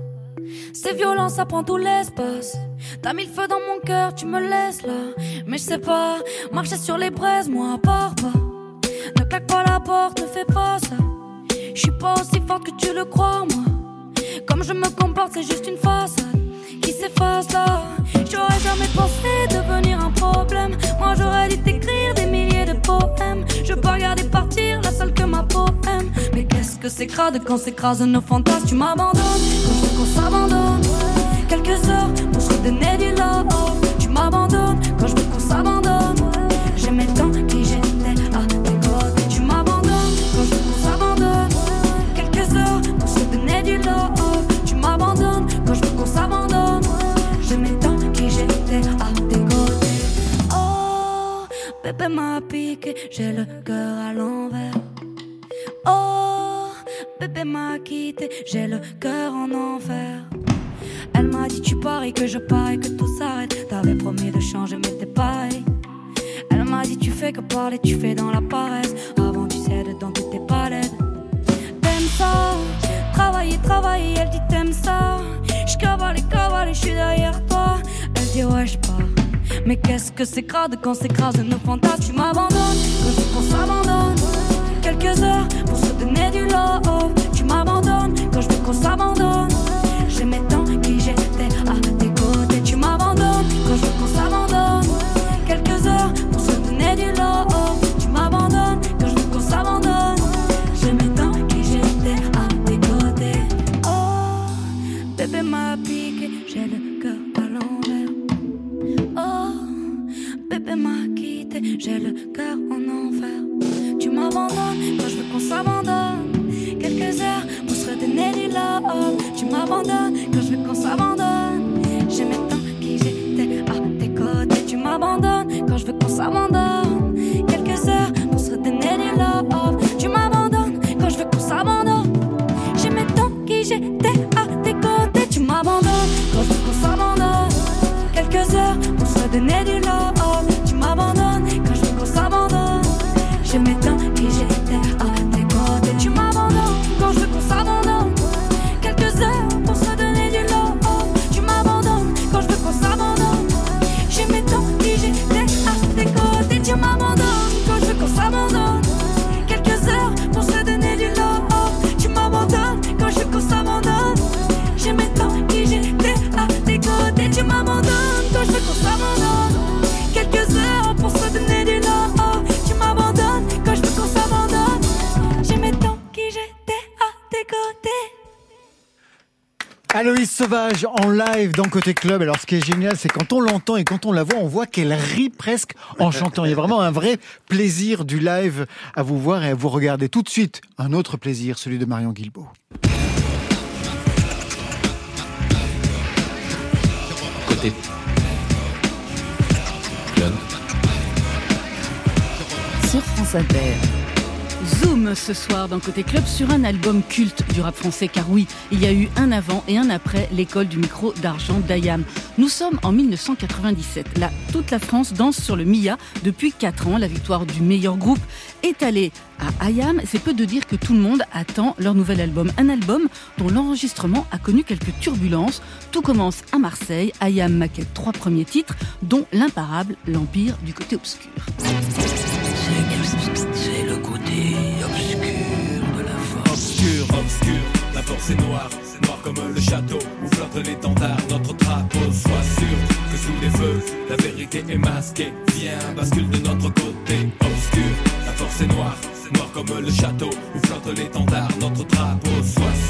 C'est violent, ça prend tout l'espace. T'as mis le feu dans mon cœur, tu me laisses là. Mais je sais pas, marcher sur les braises, moi à part pas. Ne claque pas la porte, ne fais pas ça. Je suis pas aussi forte que tu le crois, moi. Comme je me comporte, c'est juste une façade qui s'efface là. J'aurais jamais pensé devenir un problème. Moi j'aurais dû t'écrire des milliers de poèmes. Je peux regarder partir la seule que ma poème. Que c'est crade quand s'écrasent nos fantasmes. Tu m'abandonnes quand je veux qu'on s'abandonne. Quelques heures pour se redonner du love. Tu m'abandonnes quand je veux qu'on s'abandonne. J'aimais tant qui j'étais à tes côtés. Tu m'abandonnes quand je veux qu'on s'abandonne. Quelques heures pour se donner du love. Tu m'abandonnes quand je veux qu'on s'abandonne. J'aimais tant qui j'étais à tes côtés. Oh, bébé m'a piqué, j'ai le cœur à l'envers. Oh, bébé m'a quitté, j'ai le cœur en enfer. Elle m'a dit tu pars que je pars et que tout s'arrête. T'avais promis de changer mais t'es pareil. Elle m'a dit tu fais que parler, tu fais dans la paresse. Avant tu cèdes dans toutes tes palettes. T'aimes ça, travailler, travailler, elle dit t'aimes ça. Je cavale cavale, je suis derrière toi. Elle dit ouais je pars. Mais qu'est-ce que c'est crade quand s'écrasent nos fantasmes Tu m'abandonnes quand qu'on s'abandonne Quelques heures pour Tu m'abandonnes quand je veux qu'on s'abandonne. J'aimais tant qui j'étais à tes côtés Tu m'abandonnes quand je veux qu'on s'abandonne. Quelques heures pour se donner du love Tu m'abandonnes quand je veux qu'on s'abandonne. J'aimais tant qui j'étais à tes côtés. Oh, bébé m'a piqué J'ai le cœur à l'envers. Oh, bébé m'a quitté, j'ai le cœur. Tu m'abandonnes quand je veux qu'on s'abandonne. Quelques heures pour se redonner du love. Tu m'abandonnes quand je veux qu'on s'abandonne. J'aimais tant qui j'étais à tes côtés. Tu m'abandonnes quand je veux qu'on s'abandonne.
Aloïs Sauvage en live dans Côté Club. Alors ce qui est génial, c'est quand on l'entend et quand on la voit, on voit qu'elle rit presque en chantant. Il y a vraiment un vrai plaisir du live à vous voir et à vous regarder. Tout de suite, un autre plaisir, celui de Marion Guilbault.
Côté Club. Sur France Inter. Zoom ce soir dans Côté Club sur un album culte du rap français car oui, il y a eu un avant et un après l'école du micro d'argent d'Ayam. Nous sommes en 1997. Là, toute la France danse sur le Mia depuis 4 ans. La victoire du meilleur groupe est allée à Ayam. C'est peu de dire que tout le monde attend leur nouvel album. Un album dont l'enregistrement a connu quelques turbulences. Tout commence à Marseille. Ayam maquette trois premiers titres, dont l'imparable L'Empire du côté obscur.
La force
est noire. C'est noir comme le château où flotte l'étendard. Notre drapeau, sois sûr que sous les feux, la vérité est masquée. Viens, bascule de notre côté. Obscur, la force est noire. C'est noir comme le château où flotte l'étendard. Notre drapeau, sois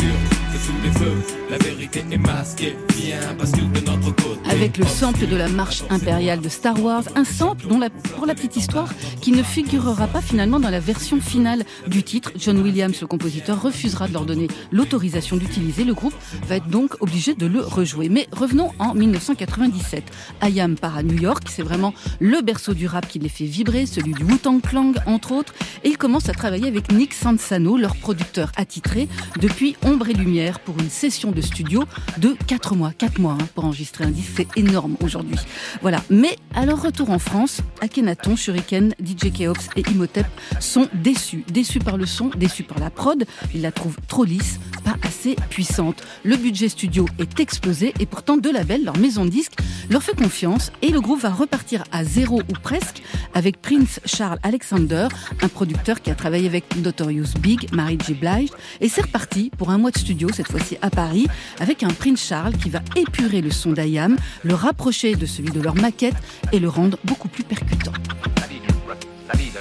Avec le sample de la marche impériale de Star Wars, un sample dont, pour la petite histoire, qui ne figurera pas finalement dans la version finale du titre. John Williams, le compositeur, refusera de leur donner l'autorisation d'utiliser. Le groupe va être donc obligé de le rejouer. Mais revenons en 1997. Ayam part à New York, c'est vraiment le berceau du rap qui les fait vibrer, celui du Wu-Tang Clan entre autres, et ils commencent à travailler avec Nick Sansano, leur producteur attitré, depuis Ombre et Lumière pour une session de studio de 4 mois. 4 mois hein, pour enregistrer un disque, c'est énorme aujourd'hui. Voilà. Mais à leur retour en France, Akhenaton, Shuriken, DJ Keops et Imhotep sont déçus. Déçus par le son, déçus par la prod. Ils la trouvent trop lisse, pas assez puissante. Le budget studio est explosé et pourtant deux labels, leur maison de disques, leur fait confiance et le groupe va repartir à zéro ou presque avec Prince Charles Alexander, un producteur qui a travaillé avec Notorious Big, Mary J. Blige, et c'est reparti pour un mois de studio, cette fois-ci à Paris, avec un Prince Charles qui va épurer le son d'Ayam, le rapprocher de celui de leur maquette et le rendre beaucoup plus percutant.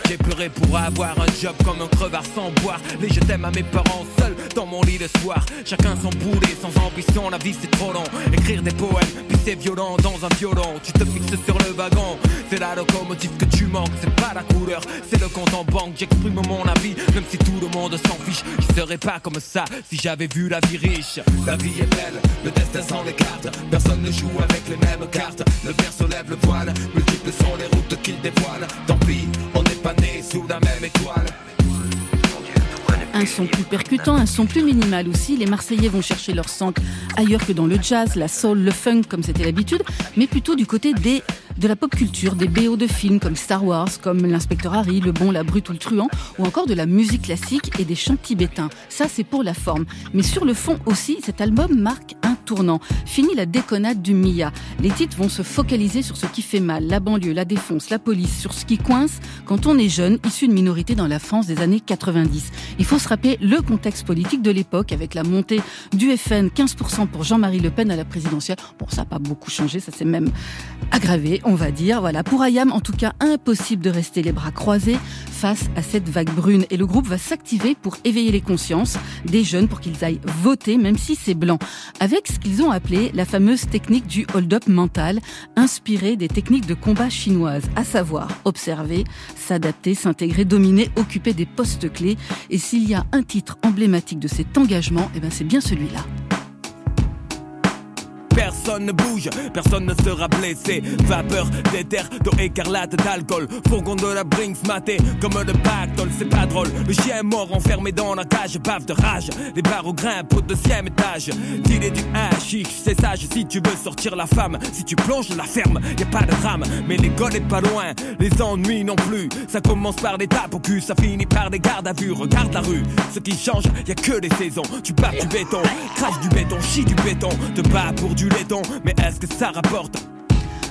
J'ai pleuré pour avoir un job comme un crevard sans boire. Les je t'aime à mes parents seuls dans mon lit le soir. Chacun son boulet, sans ambition, la vie c'est trop long. Écrire des poèmes, puis c'est violent dans un violon. Tu te fixes sur le wagon, c'est la locomotive que tu manques. C'est pas la couleur, c'est le compte en banque. J'exprime mon avis, même si tout le monde s'en fiche. Je serais pas comme ça si j'avais vu la vie riche. La vie est belle, le destin s'en écarte. Personne ne joue avec les mêmes cartes. Le berceau lève le voile, multiples sont les routes qu'il dévoile. Tant pis,
Un son plus percutant, un son plus minimal aussi. Les Marseillais vont chercher leur centre ailleurs que dans le jazz, la soul, le funk comme c'était l'habitude, mais plutôt du côté des de la pop culture, des BO de films comme Star Wars, comme l'inspecteur Harry, le bon, la brute ou le truand, ou encore de la musique classique et des chants tibétains. Ça, c'est pour la forme. Mais sur le fond aussi, cet album marque un tournant. Fini la déconnade du Mia. Les titres vont se focaliser sur ce qui fait mal, la banlieue, la défonce, la police, sur ce qui coince quand on est jeune, issu de minorité dans la France des années 90. Il faut se rappeler le contexte politique de l'époque avec la montée du FN, 15% pour Jean-Marie Le Pen à la présidentielle. Bon, ça n'a pas beaucoup changé, ça s'est même aggravé, on va dire. Voilà, pour Ayam, en tout cas, impossible de rester les bras croisés face à cette vague brune. Et le groupe va s'activer pour éveiller les consciences des jeunes pour qu'ils aillent voter, même si c'est blanc. Avec ce qu'ils ont appelé la fameuse technique du hold-up mental, inspirée des techniques de combat chinoises, à savoir observer, s'adapter, s'intégrer, dominer, occuper des postes clés. Et s'il y a un titre emblématique de cet engagement, eh ben c'est bien celui-là.
Personne ne bouge, personne ne sera blessé. Vapeur d'éther, d'eau écarlate, d'alcool. Fourgon de la Brinks maté comme le pactole, c'est pas drôle. Le chien est mort enfermé dans la cage, bave de rage. Les barreaux grimpent au deuxième étage. Dealer du hashish, c'est sage si tu veux sortir la femme. Si tu plonges la ferme, y a pas de drame. Mais l'école est pas loin, les ennuis non plus. Ça commence par des tapes au cul, ça finit par des gardes à vue. Regarde la rue, ce qui change, y a que les saisons. Tu bats du béton, crache du béton, chie du béton. Te bats pour du mais est-ce que ça rapporte?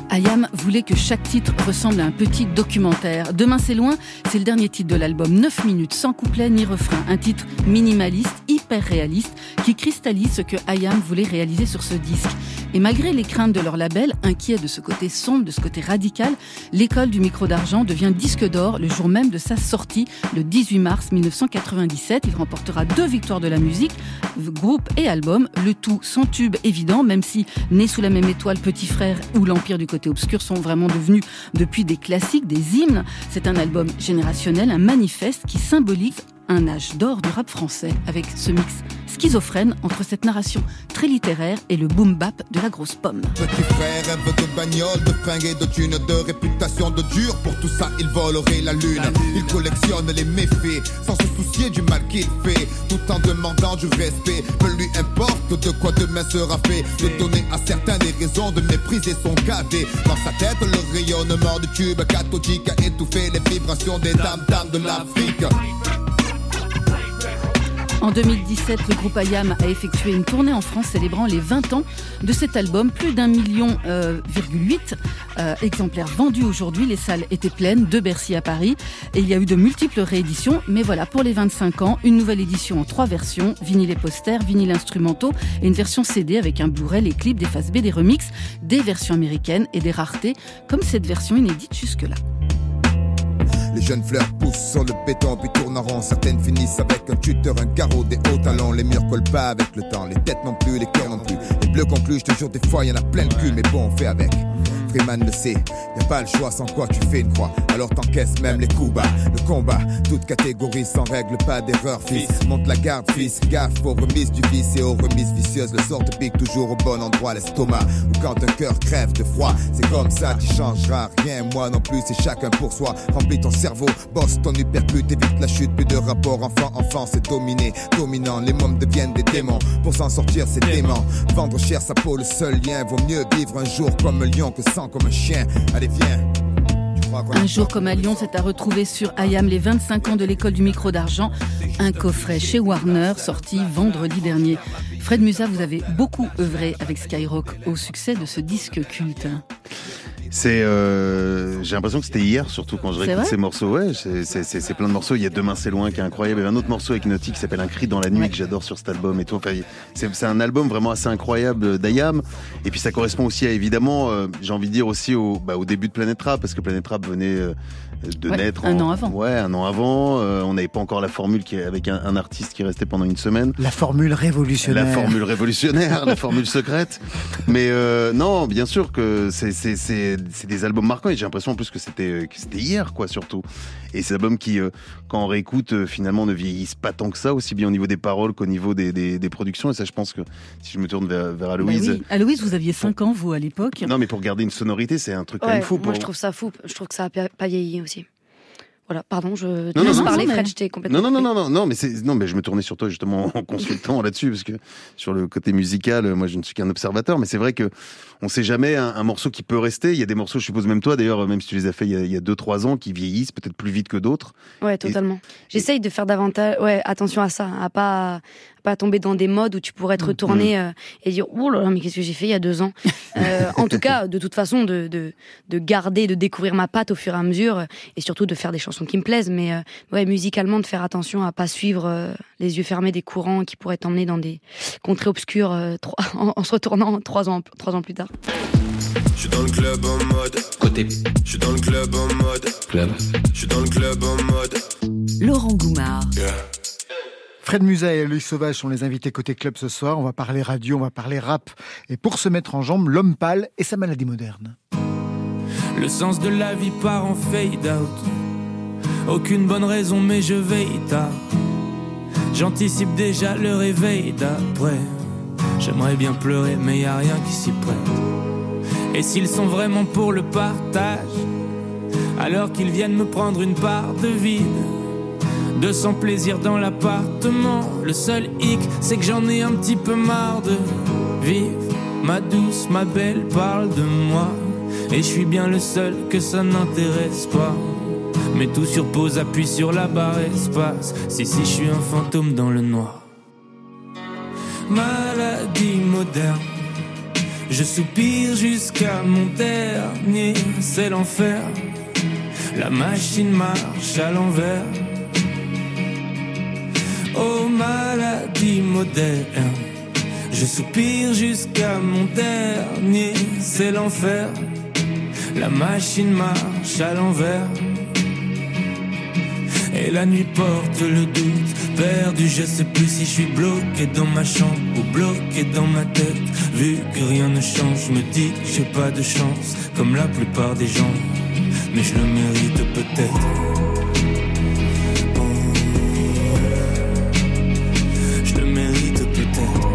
Ayam voulait que chaque titre ressemble à un petit documentaire. Demain c'est loin, c'est le dernier titre de l'album. 9 minutes, sans couplet ni refrain. Un titre minimaliste, hyper réaliste qui cristallise ce que Ayam voulait réaliser sur ce disque. Et malgré les craintes de leur label, inquiet de ce côté sombre, de ce côté radical, l'école du micro d'argent devient disque d'or le jour même de sa sortie, le 18 mars 1997. Il remportera deux victoires de la musique, groupe et album, le tout sans tube évident, même si Né sous la même étoile, Petit Frère ou L'Empire du côté obscur sont vraiment devenus depuis des classiques, des hymnes. C'est un album générationnel, un manifeste qui symbolise un âge d'or du rap français avec ce mix schizophrène entre cette narration très littéraire et le boom bap de la grosse pomme.
Petit frère rêve de bagnole, de fringues et de thunes, de réputation de dur. Pour tout ça, il volerait la lune. Il collectionne les méfaits sans se soucier du mal qu'il fait, tout en demandant du respect. Peu lui importe de quoi demain sera fait. De donner à certains des raisons de mépriser son cadet. Dans sa tête, le rayonnement du tube cathodique a étouffé les vibrations des dames-dames de l'Afrique.
En 2017, le groupe Ayam a effectué une tournée en France célébrant les 20 ans de cet album. Plus d'un million euh, euh, exemplaires vendus aujourd'hui. Les salles étaient pleines de Bercy à Paris et il y a eu de multiples rééditions. Mais voilà, pour les 25 ans, une nouvelle édition en trois versions vinyle et poster, vinyle instrumentaux et une version CD avec un Blu-ray, les clips, des faces B, des remixes, des versions américaines et des raretés, comme cette version inédite jusque-là.
Les jeunes fleurs poussent sur le béton puis tournent en rond. Certaines finissent avec un tuteur, un carreau, des hauts talons. Les murs collent pas avec le temps. Les têtes non plus, les cœurs non plus. Les bleus concluent, toujours des fois, y en a plein de cul, mais bon, on fait avec. Freeman le sait, y a pas le choix sans quoi tu fais une croix. Alors t'encaisses même les coups bas. Le combat, toute catégorie sans règle, pas d'erreur, fils. Monte la garde, fils, gaffe aux remises du vice et aux remises vicieuses. Le sort te pique toujours au bon endroit, l'estomac. Ou quand un cœur crève de froid, c'est comme ça, tu changeras rien. Moi non plus, c'est chacun pour soi. Remplis ton cerveau, bosse ton hypercute, évite la chute. Plus de rapport enfant-enfant, c'est dominé, dominant. Les mômes deviennent des démons. Pour s'en sortir, c'est dément. Vendre cher sa peau, le seul lien. Vaut mieux vivre un jour comme un lion que sans un.
Un jour comme à Lyon, c'est à retrouver sur IAM les 25 ans de l'école du micro d'argent. Un coffret chez Warner sorti vendredi dernier. Fred Musa, vous avez beaucoup œuvré avec Skyrock au succès de ce disque culte.
C'est, euh, j'ai l'impression que c'était hier, surtout quand je réécoute ces morceaux. Ouais, c'est plein de morceaux. Il y a Demain c'est loin qui est incroyable. Il y avait un autre morceau avec Naughty qui s'appelle Un cri dans la nuit que j'adore sur cet album et tout. Enfin, c'est un album vraiment assez incroyable d'Ayam. Et puis ça correspond aussi à évidemment, euh, j'ai envie de dire aussi au, bah, au début de Planet Rap parce que Planet Rap venait euh, de naître
un an avant.
Ouais, un an avant. Euh, on n'avait pas encore la formule qui est avec un, un, artiste qui restait pendant une semaine.
La formule révolutionnaire.
La formule révolutionnaire, la formule secrète. Mais euh, non, bien sûr que c'est c'est des albums marquants et j'ai l'impression en plus que c'était c'était hier quoi surtout. Et c'est albums qui, euh, quand on réécoute, euh, finalement ne vieillissent pas tant que ça, aussi bien au niveau des paroles qu'au niveau des, des, des, productions. Et ça, je pense que si je me tourne vers, vers Aloïse. Bah
oui. Aloïse, vous aviez 5 ans, vous, à l'époque.
Non, mais pour garder une sonorité, c'est un truc ouais, quand même fou.
Moi, je trouve ça fou. Je trouve que ça a pas vieilli aussi. Voilà, pardon, je non, non, parler, Fred, j'étais complètement.
Non, non, non, non, non, mais c'est, non, mais je me tournais sur toi justement en consultant là-dessus, parce que sur le côté musical, moi je ne suis qu'un observateur, mais c'est vrai que on sait jamais un, un, morceau qui peut rester. Il y a des morceaux, je suppose même toi d'ailleurs, même si tu les as fait il y a 2-3 ans, qui vieillissent peut-être plus vite que d'autres.
Ouais, totalement. Et... J'essaye de faire davantage, ouais, attention à ça, à pas, pas tomber dans des modes où tu pourrais te retourner mmh. euh, et dire oh là là mais qu'est-ce que j'ai fait il y a deux ans? Euh, en tout cas de toute façon de, de, de, garder de découvrir ma patte au fur et à mesure et surtout de faire des chansons qui me plaisent mais euh, ouais musicalement de faire attention à pas suivre euh, les yeux fermés des courants qui pourraient t'emmener dans des contrées obscures euh, en, en, se retournant trois ans trois ans plus tard
je suis dans le club en mode
côté.
Je suis dans le club en mode
club.
Je suis dans le club en mode
Laurent Goumard.
Yeah.
Fred Musa et Louis Sauvage sont les invités côté club ce soir. On va parler radio, on va parler rap. Et pour se mettre en jambe, l'homme pâle et sa maladie moderne.
Le sens de la vie part en fade out. Aucune bonne raison, mais je veille tard. J'anticipe déjà le réveil d'après. J'aimerais bien pleurer, mais y a rien qui s'y prête. Et s'ils sont vraiment pour le partage, alors qu'ils viennent me prendre une part de vide de son plaisir dans l'appartement. Le seul hic, c'est que j'en ai un petit peu marre de vivre. Ma douce, ma belle parle de moi. Et je suis bien le seul que ça n'intéresse pas. Mais tout sur pause, appuie sur la barre espace. Si, si, je suis un fantôme dans le noir. Maladie moderne. Je soupire jusqu'à mon dernier, c'est l'enfer. La machine marche à l'envers. Oh maladie moderne. Je soupire jusqu'à mon dernier, c'est l'enfer. La machine marche à l'envers. Et la nuit porte le doute, je sais plus si je suis bloqué dans ma chambre ou bloqué dans ma tête. Vu que rien ne change, je me dis que j'ai pas de chance, comme la plupart des gens, mais je le mérite peut-être. Oh, je le mérite peut-être.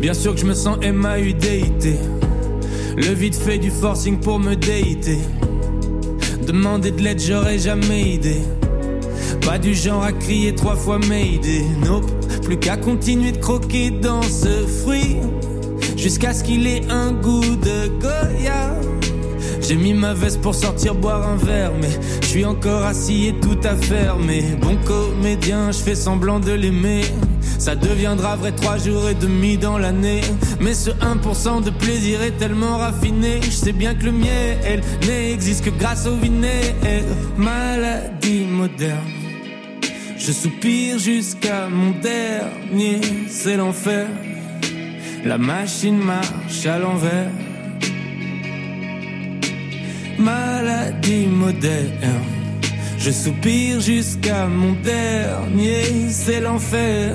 Bien sûr que je me sens MAUDIT. Le vide fait du forcing pour me déiter. Demander de l'aide, j'aurais jamais idée. Pas du genre à crier trois fois Mayday. Nope, plus qu'à continuer de croquer dans ce fruit. Jusqu'à ce qu'il ait un goût de Goya. J'ai mis ma veste pour sortir boire un verre, mais je suis encore assis et tout à fermer. Bon comédien, je fais semblant de l'aimer. Ça deviendra vrai trois jours et demi dans l'année. Mais ce 1% de plaisir est tellement raffiné. Je sais bien que le miel n'existe que grâce au vinaigre. Maladie moderne. Je soupire jusqu'à mon dernier, c'est l'enfer. La machine marche à l'envers. Maladie moderne. Je soupire jusqu'à mon dernier, c'est l'enfer.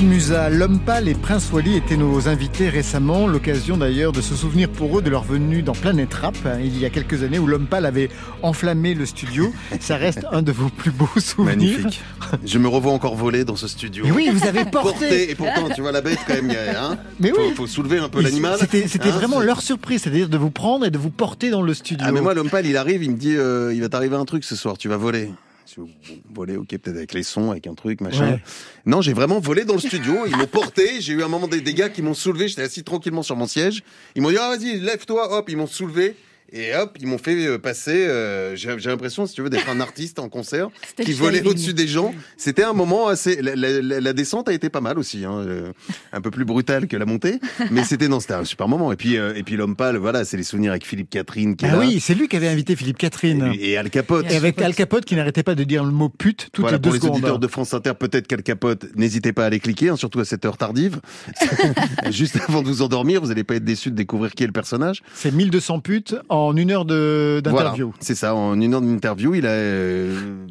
Fred Musa, L'Homme Pâle et Prince Wally étaient nos invités récemment, l'occasion d'ailleurs de se souvenir pour eux de leur venue dans Planète Rap, hein, il y a quelques années où L'Homme Pâle avait enflammé le studio. Ça reste un de vos plus beaux souvenirs.
Magnifique. Je me revois encore voler dans ce studio.
Et oui, vous avez porté.
Et pourtant, tu vois la bête quand même, hein,
Mais
faut,
oui.
faut soulever un peu l'animal.
C'était
Hein,
vraiment leur surprise, c'est-à-dire de vous prendre et de vous porter dans le studio.
Ah mais moi l'homme pâle il arrive, il me dit euh, il va t'arriver un truc ce soir, tu vas voler. Dis, Bon, Voler, ok, peut-être avec les sons, avec un truc, machin.
Ouais.
Non, j'ai vraiment volé dans le studio. Ils m'ont porté. J'ai eu un moment des, gars qui m'ont soulevé. J'étais assis tranquillement sur mon siège. Ils m'ont dit, ah, vas-y, lève-toi. Hop, ils m'ont soulevé. Et hop, ils m'ont fait euh, passer. euh, j'ai l'impression, si tu veux, d'être un artiste en concert qui volait au-dessus des gens. C'était un moment assez. La, la- la- la descente a été pas mal aussi, hein, euh, un peu plus brutale que la montée, mais c'était non, c'était un super moment. Et puis, euh, et puis l'homme pâle, voilà, c'est les souvenirs avec Philippe Catherine qui
Ah oui, c'est lui qui avait invité Philippe Catherine.
Et, et Al Capote.
Et avec Al Capote qui n'arrêtait pas de dire le mot pute toutes
Voilà,
les deux
pour les
secondes.
auditeurs de France Inter, peut-être qu'Al Capote, n'hésitez pas à aller cliquer, hein, surtout à cette heure tardive. Juste avant de vous endormir, vous n'allez pas être déçus de découvrir qui est le personnage.
C'est 1200 putes en une heure
Voilà,
d'interview.
c'est ça, en une heure d'interview, il a euh,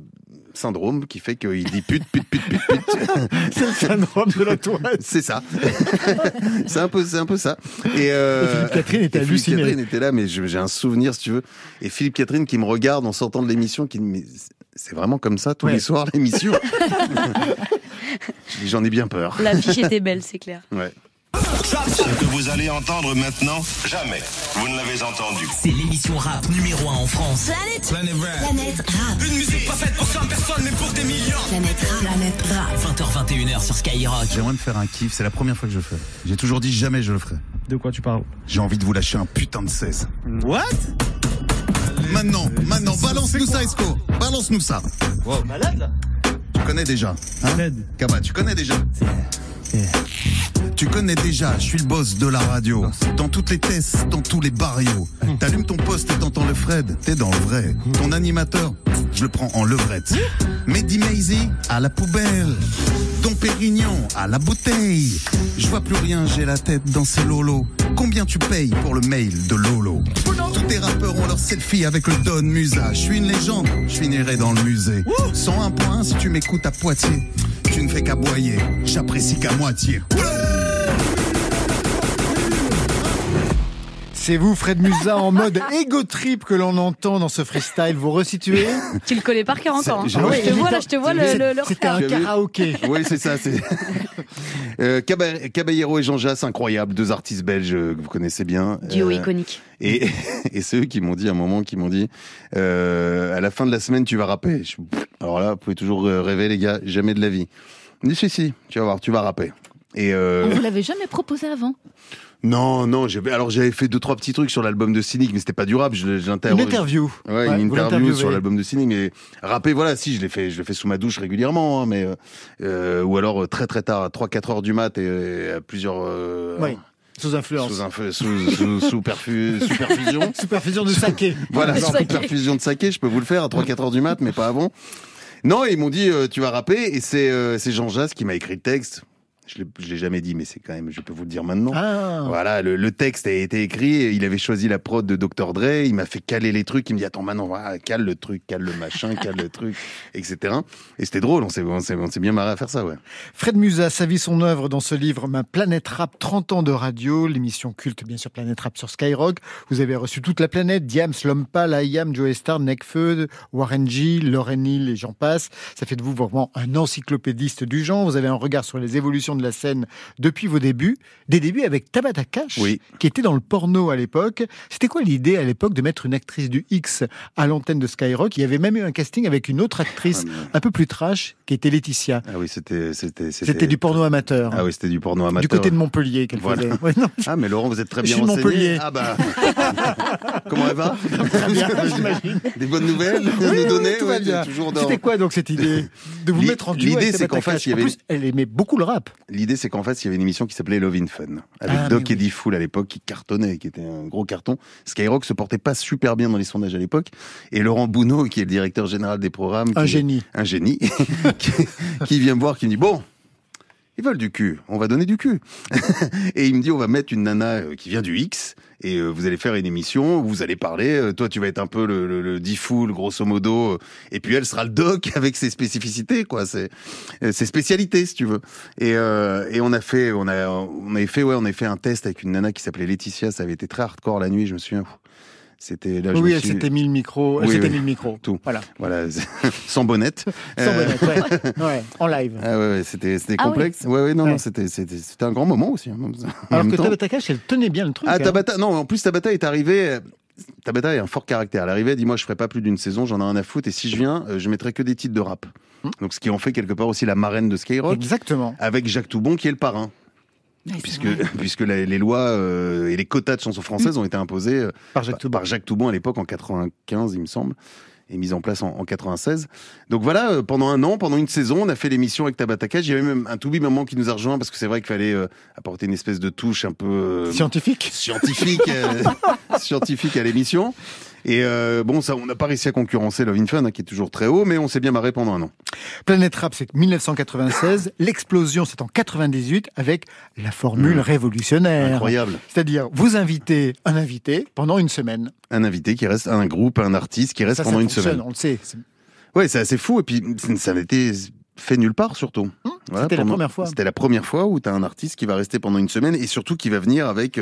syndrome qui fait qu'il dit pute, pute, pute, pute, pute.
C'est le syndrome de la tourette.
C'est ça. c'est un peu, c'est un peu ça. Et, euh,
Et Philippe Catherine était
et Philippe
halluciné.
Catherine était là, mais j'ai un souvenir, si tu veux. Et Philippe Catherine qui me regarde en sortant de l'émission, qui me dit, mais c'est vraiment comme ça tous
Ouais.
les soirs l'émission. J'en ai bien peur.
L'affiche était belle, c'est clair.
Ouais.
Ce que vous allez entendre maintenant, jamais vous ne l'avez entendu.
C'est l'émission rap numéro 1 en France.
Planète Rap. Planète Rap.
Une musique pas faite pour 100 personnes, mais pour des millions.
Planète Rap. Planète Rap.
20h, 21h sur Skyrock.
J'aimerais me faire un kiff, c'est la première fois que je le fais. J'ai toujours dit jamais je le ferai.
De quoi tu parles?
J'ai envie de vous lâcher un putain de 16.
What?
Maintenant, maintenant, balance-nous ça, Esco. Balance-nous ça.
Malade là
Tu connais déjà, hein? Kaba, tu connais déjà Tu connais déjà, je suis le boss de la radio. Dans toutes les tests, dans tous les barrios. T'allumes ton poste et t'entends le Fred, t'es dans le vrai. Ton animateur, je le prends en levrette. Mehdi Maizy, à la poubelle. Don Pérignon, à la bouteille. Je vois plus rien, j'ai la tête dans ces lolos. Combien tu payes pour le mail de Lolo? Tous tes rappeurs ont leur selfie avec le Don Musa. Je suis une légende, je finirai dans le musée. 101 points si tu m'écoutes à Poitiers. Tu ne fais qu'aboyer, j'apprécie qu'à moitié.
C'est vous, Fred Musa, en mode ego trip que l'on entend dans ce freestyle. Vous resituez
Tu le connais par cœur encore. hein.
je-
Ah ouais, je te vois là, je te vois le, le, le
C'était un karaoké.
Oui, c'est ça. C'est euh, Caba- Caballero et Jean Jass, incroyable, deux artistes belges euh, que vous connaissez bien.
Duo
Euh,
iconique.
Et, et c'est eux qui m'ont dit à un moment, qui m'ont dit, euh, à la fin de la semaine, tu vas rapper. Je- alors là, vous pouvez toujours rêver, les gars, jamais de la vie. Dit, si, si, tu vas voir, tu vas rapper. Et euh,
On vous l'avait jamais proposé avant.
Non, non, j'avais, alors j'avais fait deux, trois petits trucs sur l'album de Cynic, mais c'était pas durable. Je, je l'interroge-
Une interview.
Ouais,
Ouais,
une interview sur l'album de Cynic, mais rapper, voilà, si, je l'ai fait, je le fais sous ma douche régulièrement, hein, mais, euh, euh, ou alors euh, très très tard, à 3-4 heures du mat et, à plusieurs, euh,
Oui, sous influence.
sous, inf- sous, sous, sous perfu- sous perfusion.
Sous perfusion de saké.
Voilà, sous perfusion de saké, je peux vous le faire à 3-4 heures du mat, mais pas avant. Non, ils m'ont dit, euh, tu vas rapper, et c'est euh, c'est Jean Jass qui m'a écrit le texte. Je l'ai- je l'ai jamais dit, mais c'est quand même, je peux vous le dire maintenant.
Ah.
Voilà, le, le texte a été écrit, il avait choisi la prod de Dr. Dre, il m'a fait caler les trucs, il me dit, attends, maintenant, voilà, cale le truc, cale le machin, cale le truc, etc. Et c'était drôle, on s'est on s'est- on s'est bien marré à faire ça, ouais.
Fred Musa, sa vie, son œuvre dans ce livre Ma planète rap, 30 ans de radio, l'émission culte bien sûr Planète Rap sur Skyrock. Vous avez reçu toute la planète, Diams, Lompa, Ayam, Joe Star, Necfeu, Warren G, Lauren Hill et j'en passe. Ça fait de vous vraiment un encyclopédiste du genre. Vous avez un regard sur les évolutions de la scène depuis vos débuts. Des débuts avec Tabata Cash,
Oui.
qui était dans le porno à l'époque. C'était quoi l'idée à l'époque de mettre une actrice du X à l'antenne de Skyrock? Il y avait même eu un casting avec une autre actrice un peu plus trash, qui était Laetitia.
Ah oui, c'était, c'était,
C'était du porno amateur.
Ah oui, c'était du porno amateur.
Du côté de Montpellier qu'elle
Voilà.
faisait. Ouais, non.
Ah, mais Laurent, vous êtes très
Je
bien
suis de
renseigné.
Montpellier.
Ah bah. Comment elle va?
Très bien, j'imagine.
Des bonnes nouvelles
Oui,
nous
oui,
donner? ouais, dans-
C'était quoi donc cette idée de vous mettre en duo
l'idée, c'est qu'en fait, il y avait
En plus, elle aimait beaucoup le rap.
L'idée, c'est qu'en fait, il y avait une émission qui s'appelait Love in Fun, avec
Ah,
Doc
mais
Eddie Fool à l'époque, qui cartonnait, qui était un gros carton. Skyrock se portait pas super bien dans les sondages à l'époque. Et Laurent Bounot, qui est le directeur général des programmes.
Un
qui-
génie.
Un génie. qui, qui vient me voir, qui me dit, bon, ils veulent du cul, on va donner du cul. et il me dit, on va mettre une nana euh, qui vient du X, et euh, vous allez faire une émission vous allez parler, euh, toi tu vas être un peu le, le, le grosso modo, et puis elle sera le doc avec ses spécificités, quoi, ses, ses spécialités, si tu veux. Et, euh, et on a fait, on a, on avait fait, ouais, on avait fait un test avec une nana qui s'appelait Laetitia, ça avait été très hardcore la nuit, je me souviens. C'était là, je
oui,
me
elle
suis-
s'était mis le micro. Elle
Oui,
s'était
oui.
mis le micro.
Tout.
Voilà.
Voilà, sans bonnette.
Sans
Euh,
bonnette, ouais. Ouais, en live.
ah ouais, c'était c'était
Ah oui.
complexe. Ouais, ouais, non, non,
Ouais.
c'était c'était c'était un grand moment aussi. hein,
Alors que
temps.
Tabata Cash, elle tenait bien le truc.
Ah,
hein.
Tabata, non, en plus Tabata est arrivée. euh, Tabata est un fort caractère. Elle arrivait, elle dit moi je ferai pas plus d'une saison, j'en ai un à foutre et si je viens, euh, je mettrai que des titres de rap. Donc ce qui en fait quelque part aussi la marraine de Skyrock.
Exactement.
Avec Jacques Toubon qui est le parrain. Puisque, puisque la- les lois euh, et les quotas de chansons françaises ont été imposés euh,
Par Jacques
par Jacques Toubon à l'époque en 95, il me semble, et mise en place en, en 96. Donc voilà, euh, pendant un an, pendant une saison, on a fait l'émission avec Tabata Cash. Il y avait même un Toubi moment qui nous a rejoint parce que c'est vrai qu'il fallait euh, apporter une espèce de touche un peu euh,
Scientifique.
scientifique, euh, scientifique à l'émission. Et euh, bon, ça, on n'a pas réussi à concurrencer Love in Fun, hein, qui est toujours très haut, mais on s'est bien marré pendant un an.
Planète Rap, c'est 1996. L'explosion, c'est en 98 avec la formule
Mmh.
révolutionnaire.
Incroyable.
C'est-à-dire, vous invitez un invité pendant une semaine.
Un invité qui reste, un groupe, un artiste qui reste
Ça, ça
pendant une
fonctionne,
semaine.
On le sait.
Ouais, c'est assez fou. Et puis, ça n'a été fait nulle part, surtout. Voilà,
c'était la première fois.
C'était la première fois où tu as un artiste qui va rester pendant une semaine et surtout qui va venir avec.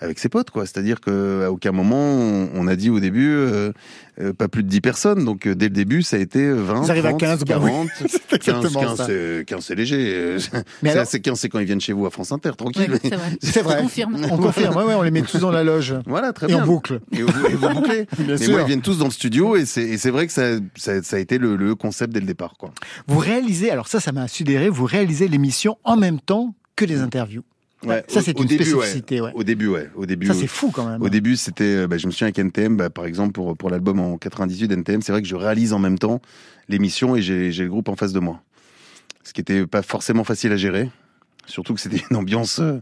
Euh, avec ses potes, quoi. C'est-à-dire qu'à aucun moment, on, on a dit au début, euh, euh, pas plus de 10 personnes. Donc, euh, dès le début, ça a été 20,
Ils arrivent à
30,
15, bah oui.
40.
C'est
15,
exactement
15,
ça.
c'est- 15, c'est léger. Euh,
Mais
c'est
alors-
c'est 15, c'est quand ils viennent chez vous à France Inter, tranquille.
C'est vrai.
Vrai.
On confirme.
On confirme. Ouais, ouais, on les met tous dans la loge.
Voilà, très
Et
bien.
en boucle.
Et vous, et vous bouclez.
Bien
Mais moi, ils viennent tous dans le studio et c'est et c'est vrai que ça, ça, ça a été le, le concept dès le départ, quoi.
Vous réalisez, alors ça, ça m'a sidéré, vous réalisez l'émission en même temps que les interviews.
Ouais,
ça, c'est
au
une
début,
spécificité. Ouais.
Au début, ouais. Au début,
Ça, c'est fou quand même.
Au début, c'était, euh, bah, je me souviens avec NTM, bah, par exemple, pour, pour l'album en 98 NTM, c'est vrai que je réalise en même temps l'émission et j'ai le groupe en face de moi. Ce qui était pas forcément facile à gérer. Surtout que c'était une ambiance euh,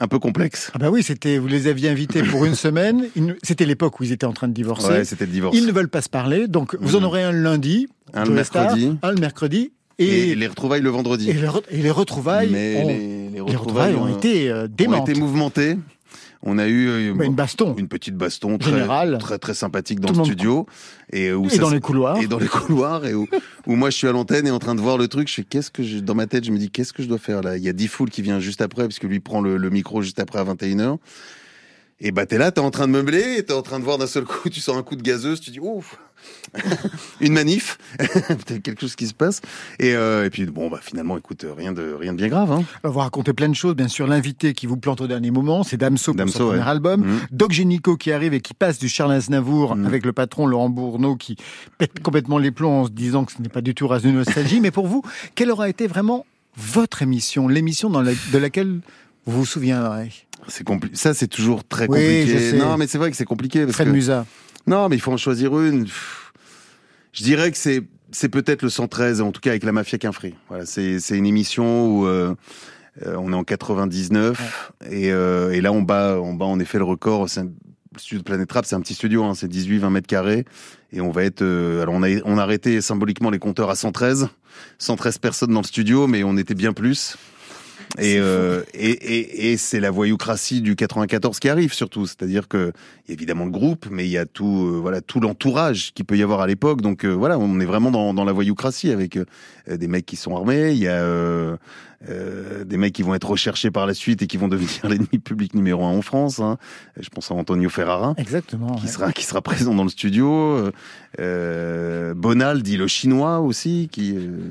un peu complexe.
Ah bah oui, c'était, vous les aviez invités pour une semaine. C'était l'époque où ils étaient en train de divorcer.
Ouais, c'était le divorce.
Ils ne veulent pas se parler, donc vous en
Mhm.
aurez un le lundi,
Un le
Star,
mercredi.
un le mercredi,
Et,
et,
les retrouvailles le vendredi.
et les, re- et les retrouvailles,
Mais
ont,
les, les
les retrouvailles ont été euh,
ont
démentes.
été mouvementées. On a eu euh,
Bah, une baston.
une petite baston très, très très sympathique dans le studio et où
Et
ça
dans les couloirs.
et dans les couloirs et où, où moi je suis à l'antenne et en train de voir le truc je fais qu'est-ce que je, dans ma tête je me dis qu'est-ce que je dois faire là? Il y a Diffoul qui vient juste après parce que lui prend le, le micro juste après à 21h Et bah t'es là, t'es en train de meubler, t'es en train de voir d'un seul coup, tu sens un coup de gazeuse, tu dis ouf, une manif, peut-être quelque chose qui se passe. Et, euh, et puis bon bah finalement, écoute, rien de rien de bien grave. Hein.
On va raconter plein de choses. Bien sûr, l'invité qui vous plante au dernier moment, c'est Damso pour
Damso,
son
ouais.
premier album.
Mhm.
Doc Génico qui arrive et qui passe du Charles Aznavour
Mhm.
avec le patron Laurent Bourneau qui pète complètement les plombs en se disant que ce n'est pas du tout race de nostalgie. Mais pour vous, quelle aura été vraiment votre émission, l'émission dans la- de laquelle vous vous souviendrez?
C'est compli- Ça c'est toujours très compliqué. Non mais c'est vrai que c'est compliqué parce
Fred
que
Musa.
non mais il faut en choisir une. Je dirais que c'est c'est peut-être le 113 en tout cas avec la mafia qu'un. Voilà, c'est c'est une émission où euh, euh, on est en 99 et, euh, et là on bat on bat en effet le record. Un- le studio de Planète Rap, c'est un petit studio, hein, c'est 18-20 mètres carrés et on va être. euh, alors on a on a arrêté symboliquement les compteurs à 113, 113 personnes dans le studio, mais on était bien plus. Et, euh, et, et, et c'est la voyoucratie du 94 qui arrive surtout, c'est-à-dire que il y a évidemment le groupe, mais il y a tout, euh, voilà, tout l'entourage qui peut y avoir à l'époque. Donc euh, voilà, on est vraiment dans, dans la voyoucratie avec euh, des mecs qui sont armés, il y a euh, euh, des mecs qui vont être recherchés par la suite et qui vont devenir l'ennemi public numéro un en France. Hein. Je pense à Antonio Ferrara.
Exactement.
Qui
ouais.
sera, qui sera présent dans le studio. Bonal, dit le chinois aussi, qui, euh,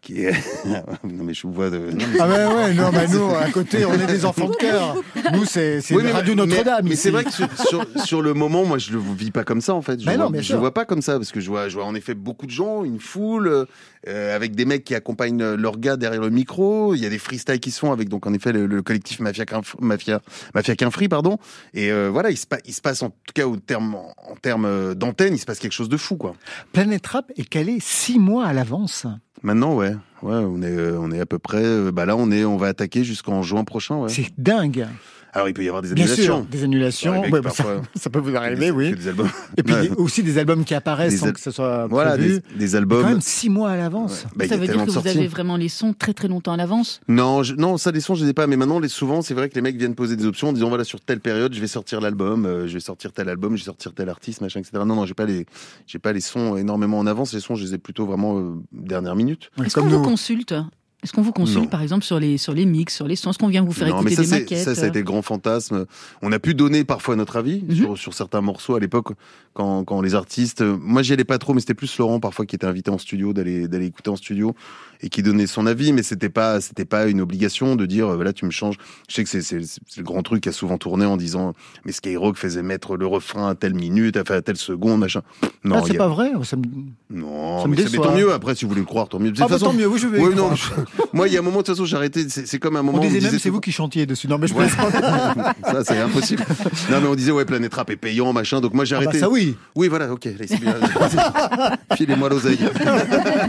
qui est. non, mais je vous vois de. non, mais
Ah ouais, ouais, non, bah nous, à côté, on est des enfants de cœur. Nous, c'est c'est
Oui, mais-
radio
mais-
Notre-Dame.
Mais, c'est vrai que sur, sur, sur le moment, moi, je le vis pas comme ça, en fait. Je
Mais
vois,
non,
je vois pas comme ça, parce que je vois, je vois en effet beaucoup de gens, une foule, euh, avec des mecs qui accompagnent leurs gars derrière le micro. Il y a des freestyles qui se font avec, donc, en effet, le, le collectif Mafia Quin, Mafia, Mafia Quin Free, pardon. Et euh, voilà, il se, pa- il se passe, en tout cas, au terme, en termes euh, d'antenne, il se passe quelque chose de fou, quoi.
Planète Rap est calé six mois à l'avance.
Maintenant, ouais. Ouais, on est, euh, on est à peu près, euh, bah là, on est, on va attaquer jusqu'en juin prochain.
C'est dingue.
Alors, il peut y avoir des
Bien
annulations.
sûr, des annulations.
Ça
Ouais, bah, ça, peut vous arriver, oui.
Des albums.
Et puis
Ouais.
aussi des albums qui apparaissent sans que ce soit
Voilà,
prévu.
des, albums.
Quand même six mois à l'avance.
Bah,
ça
a
veut dire que vous avez vraiment les sons très très longtemps à l'avance?
Non, je- non, ça les sons, je les ai pas. Mais maintenant, les, souvent, c'est vrai que les mecs viennent poser des options en disant voilà sur telle période, je vais sortir l'album, euh, je vais sortir tel album, je vais sortir tel artiste, machin, etc. Non, non, j'ai pas les, j'ai pas les sons énormément en avance. Les sons, je les ai plutôt vraiment euh, dernière minute.
Est-ce qu'on vous consulte? Est-ce qu'on vous consulte
Non.
par exemple sur les, sur les mix, sur les sons? Est-ce qu'on vient vous faire
non, mais
écouter
ça,
des maquettes
ça, ça a été le grand fantasme. On a pu donner parfois notre avis
Mhm.
sur, sur certains morceaux à l'époque, quand, quand les artistes. euh, Moi, j'y allais pas trop, mais c'était plus Laurent parfois qui était invité en studio, d'aller d'aller écouter en studio et qui donnait son avis, mais c'était pas c'était pas une obligation de dire euh, là tu me changes. Je sais que c'est c'est c'est le grand truc qui a souvent tourné en disant mais Skyrock faisait mettre le refrain à telle minute, à telle seconde, machin. Non,
ah, c'est
a-
pas vrai ça me...
non,
Ça me
mais,
déçoit.
tant mieux. Après, si vous voulez le croire, tant mieux. De
Ah,
toute
bah,
façon-
tant mieux, oui, je vais y
Ouais, non,
croire.
Moi, il y a un moment, de toute façon, j'ai arrêté. C'est comme un moment.
On disait même
disait
c'est vous qui chantiez dessus. Non mais je
Ouais. ça, c'est impossible. Non, mais on disait, ouais, Planète Rap est payant, machin. Donc moi, j'ai
Ah bah,
arrêté.
ça, oui.
Oui, voilà, ok. Filez-moi l'oseille.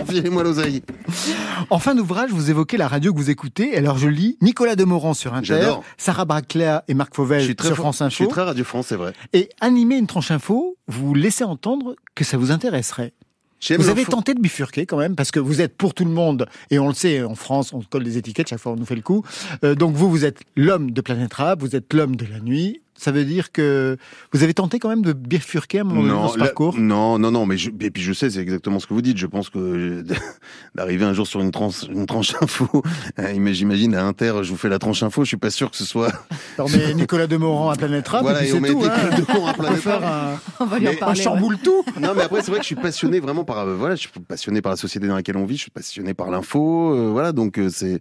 Filez-moi l'oseille.
En fin d'ouvrage, vous évoquez la radio que vous écoutez. Alors je lis Nicolas Demorand sur Inter. Sarah Braclea et Marc Fauvel sur France
Je suis
Info.
très Radio France, c'est vrai.
Et animer une tranche info, vous laissez entendre que ça vous intéresserait. Vous avez tenté de bifurquer quand même, parce que vous êtes pour tout le monde, et on le sait, en France, on colle des étiquettes, chaque fois on nous fait le coup. Euh, donc vous, vous êtes l'homme de Planète Rap, vous êtes l'homme de la nuit. Ça veut dire que vous avez tenté quand même de bifurquer à un moment donné dans ce parcours
non, non, non, mais je, et puis je sais, c'est exactement ce que vous dites. Je pense que d'arriver un jour sur une tranche, une tranche info, euh, j'imagine à Inter, je vous fais la tranche info, je suis pas sûr que ce soit.
Alors, mais Nicolas Demorand à Planète Rap,
Voilà,
et
et
puis
on
c'est
met
tout. Hein.
Demorand à
On peut
Planète
faire
Rap.
un,
On va lui en
Mais-
un
parler. ouais.
chamboule tout.
Non, mais après, c'est vrai que je suis passionné vraiment par, euh, voilà, je suis passionné par la société dans laquelle on vit, je suis passionné par l'info, euh, voilà, donc euh, c'est,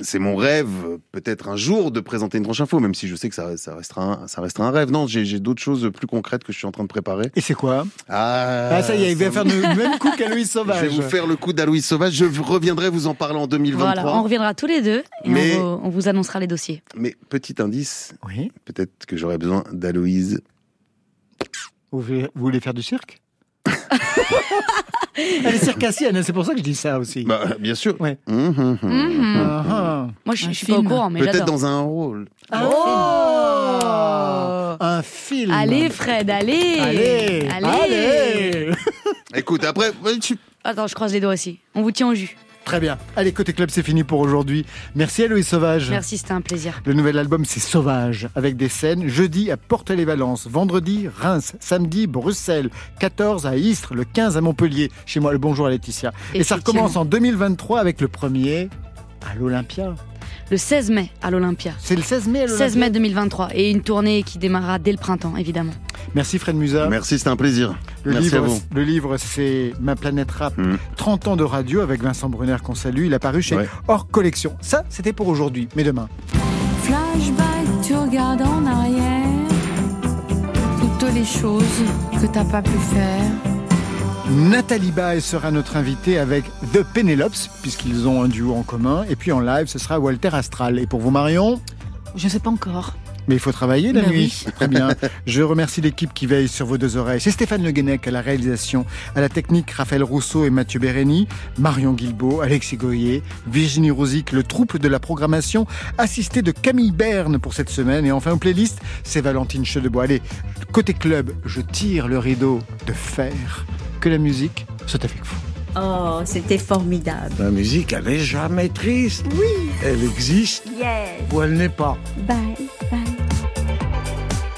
c'est mon rêve, peut-être un jour, de présenter une tranche info, même si je sais que ça, ça restera un, ça restera un rêve. Non, j'ai, d'autres choses plus concrètes que je suis en train de préparer.
Et c'est quoi?
Ah,
Ah, ça y est, il va faire le même coup qu'à Louis
Je
Sauvage.
vais vous faire le coup d'Aloïs Sauvage. Je reviendrai vous en parler en 2023.
Voilà, on reviendra tous les deux et
Mais-
on, vous, on vous annoncera les dossiers.
Mais petit indice,
Oui.
peut-être que j'aurais besoin d'Aloïse.
Vous voulez, vous voulez faire du cirque? Elle est circassienne, c'est pour ça que je dis ça aussi.
Bah, bien sûr.
Ouais.
Hum, hum, hum.
Mhm.
Ah, ah.
Moi, je, suis pas au courant, mais
Peut-être dans un rôle.
Oh Un film.
Allez, Fred, allez
Allez, allez.
Écoute, après, ouais, tu-
Attends, je croise les doigts aussi. On vous tient au jus.
Très bien. Allez, côté club, c'est fini pour aujourd'hui. Merci à Louis Sauvage.
Merci, c'était un plaisir.
Le nouvel album, c'est Sauvage, avec des scènes jeudi à Porte-les-Valences, vendredi Reims, samedi Bruxelles, 14 à Istres, le 15 à Montpellier. Chez moi, le bonjour à Laetitia. Et ça recommence en 2023 avec le premier À l'Olympia
Le 16 mai à l'Olympia.
C'est le 16 mai à l'Olympia
16 mai 2023 et une tournée qui démarrera dès le printemps, évidemment.
Merci Fred Musa.
Merci, c'était un plaisir.
Le
Merci
livre,
à vous.
le livre, c'est Ma planète rap,
Mm.
30 ans de radio avec Vincent Brunner qu'on salue. Il a paru chez
Ouais.
Hors Collection. Ça, c'était pour aujourd'hui. Mais demain.
Flashback, tu regardes en arrière toutes les choses que t'as pas pu faire.
Nathalie Baye sera notre invitée avec The Penelopes, puisqu'ils ont un duo en commun. Et puis en live, ce sera Walter Astral. Et pour vous, Marion?
Je ne sais pas encore.
Mais il faut travailler la
Ben
nuit.
oui.
Très bien. Je remercie l'équipe qui veille sur vos deux oreilles. C'est Stéphane Le Guenec à la réalisation, à la technique, Raphaël Rousseau et Mathieu Bérény, Marion Guilbault, Alexis Goyer, Virginie Rosic, le troupe de la programmation, assisté de Camille Berne pour cette semaine. Et enfin, en playlist, c'est Valentine Chedebois. Allez, côté club, je tire le rideau de fer. Que la musique soit avec vous.
Oh, c'était formidable.
La musique, elle est jamais triste.
Oui.
Elle existe
Yes.
ou elle n'est pas.
Bye, bye.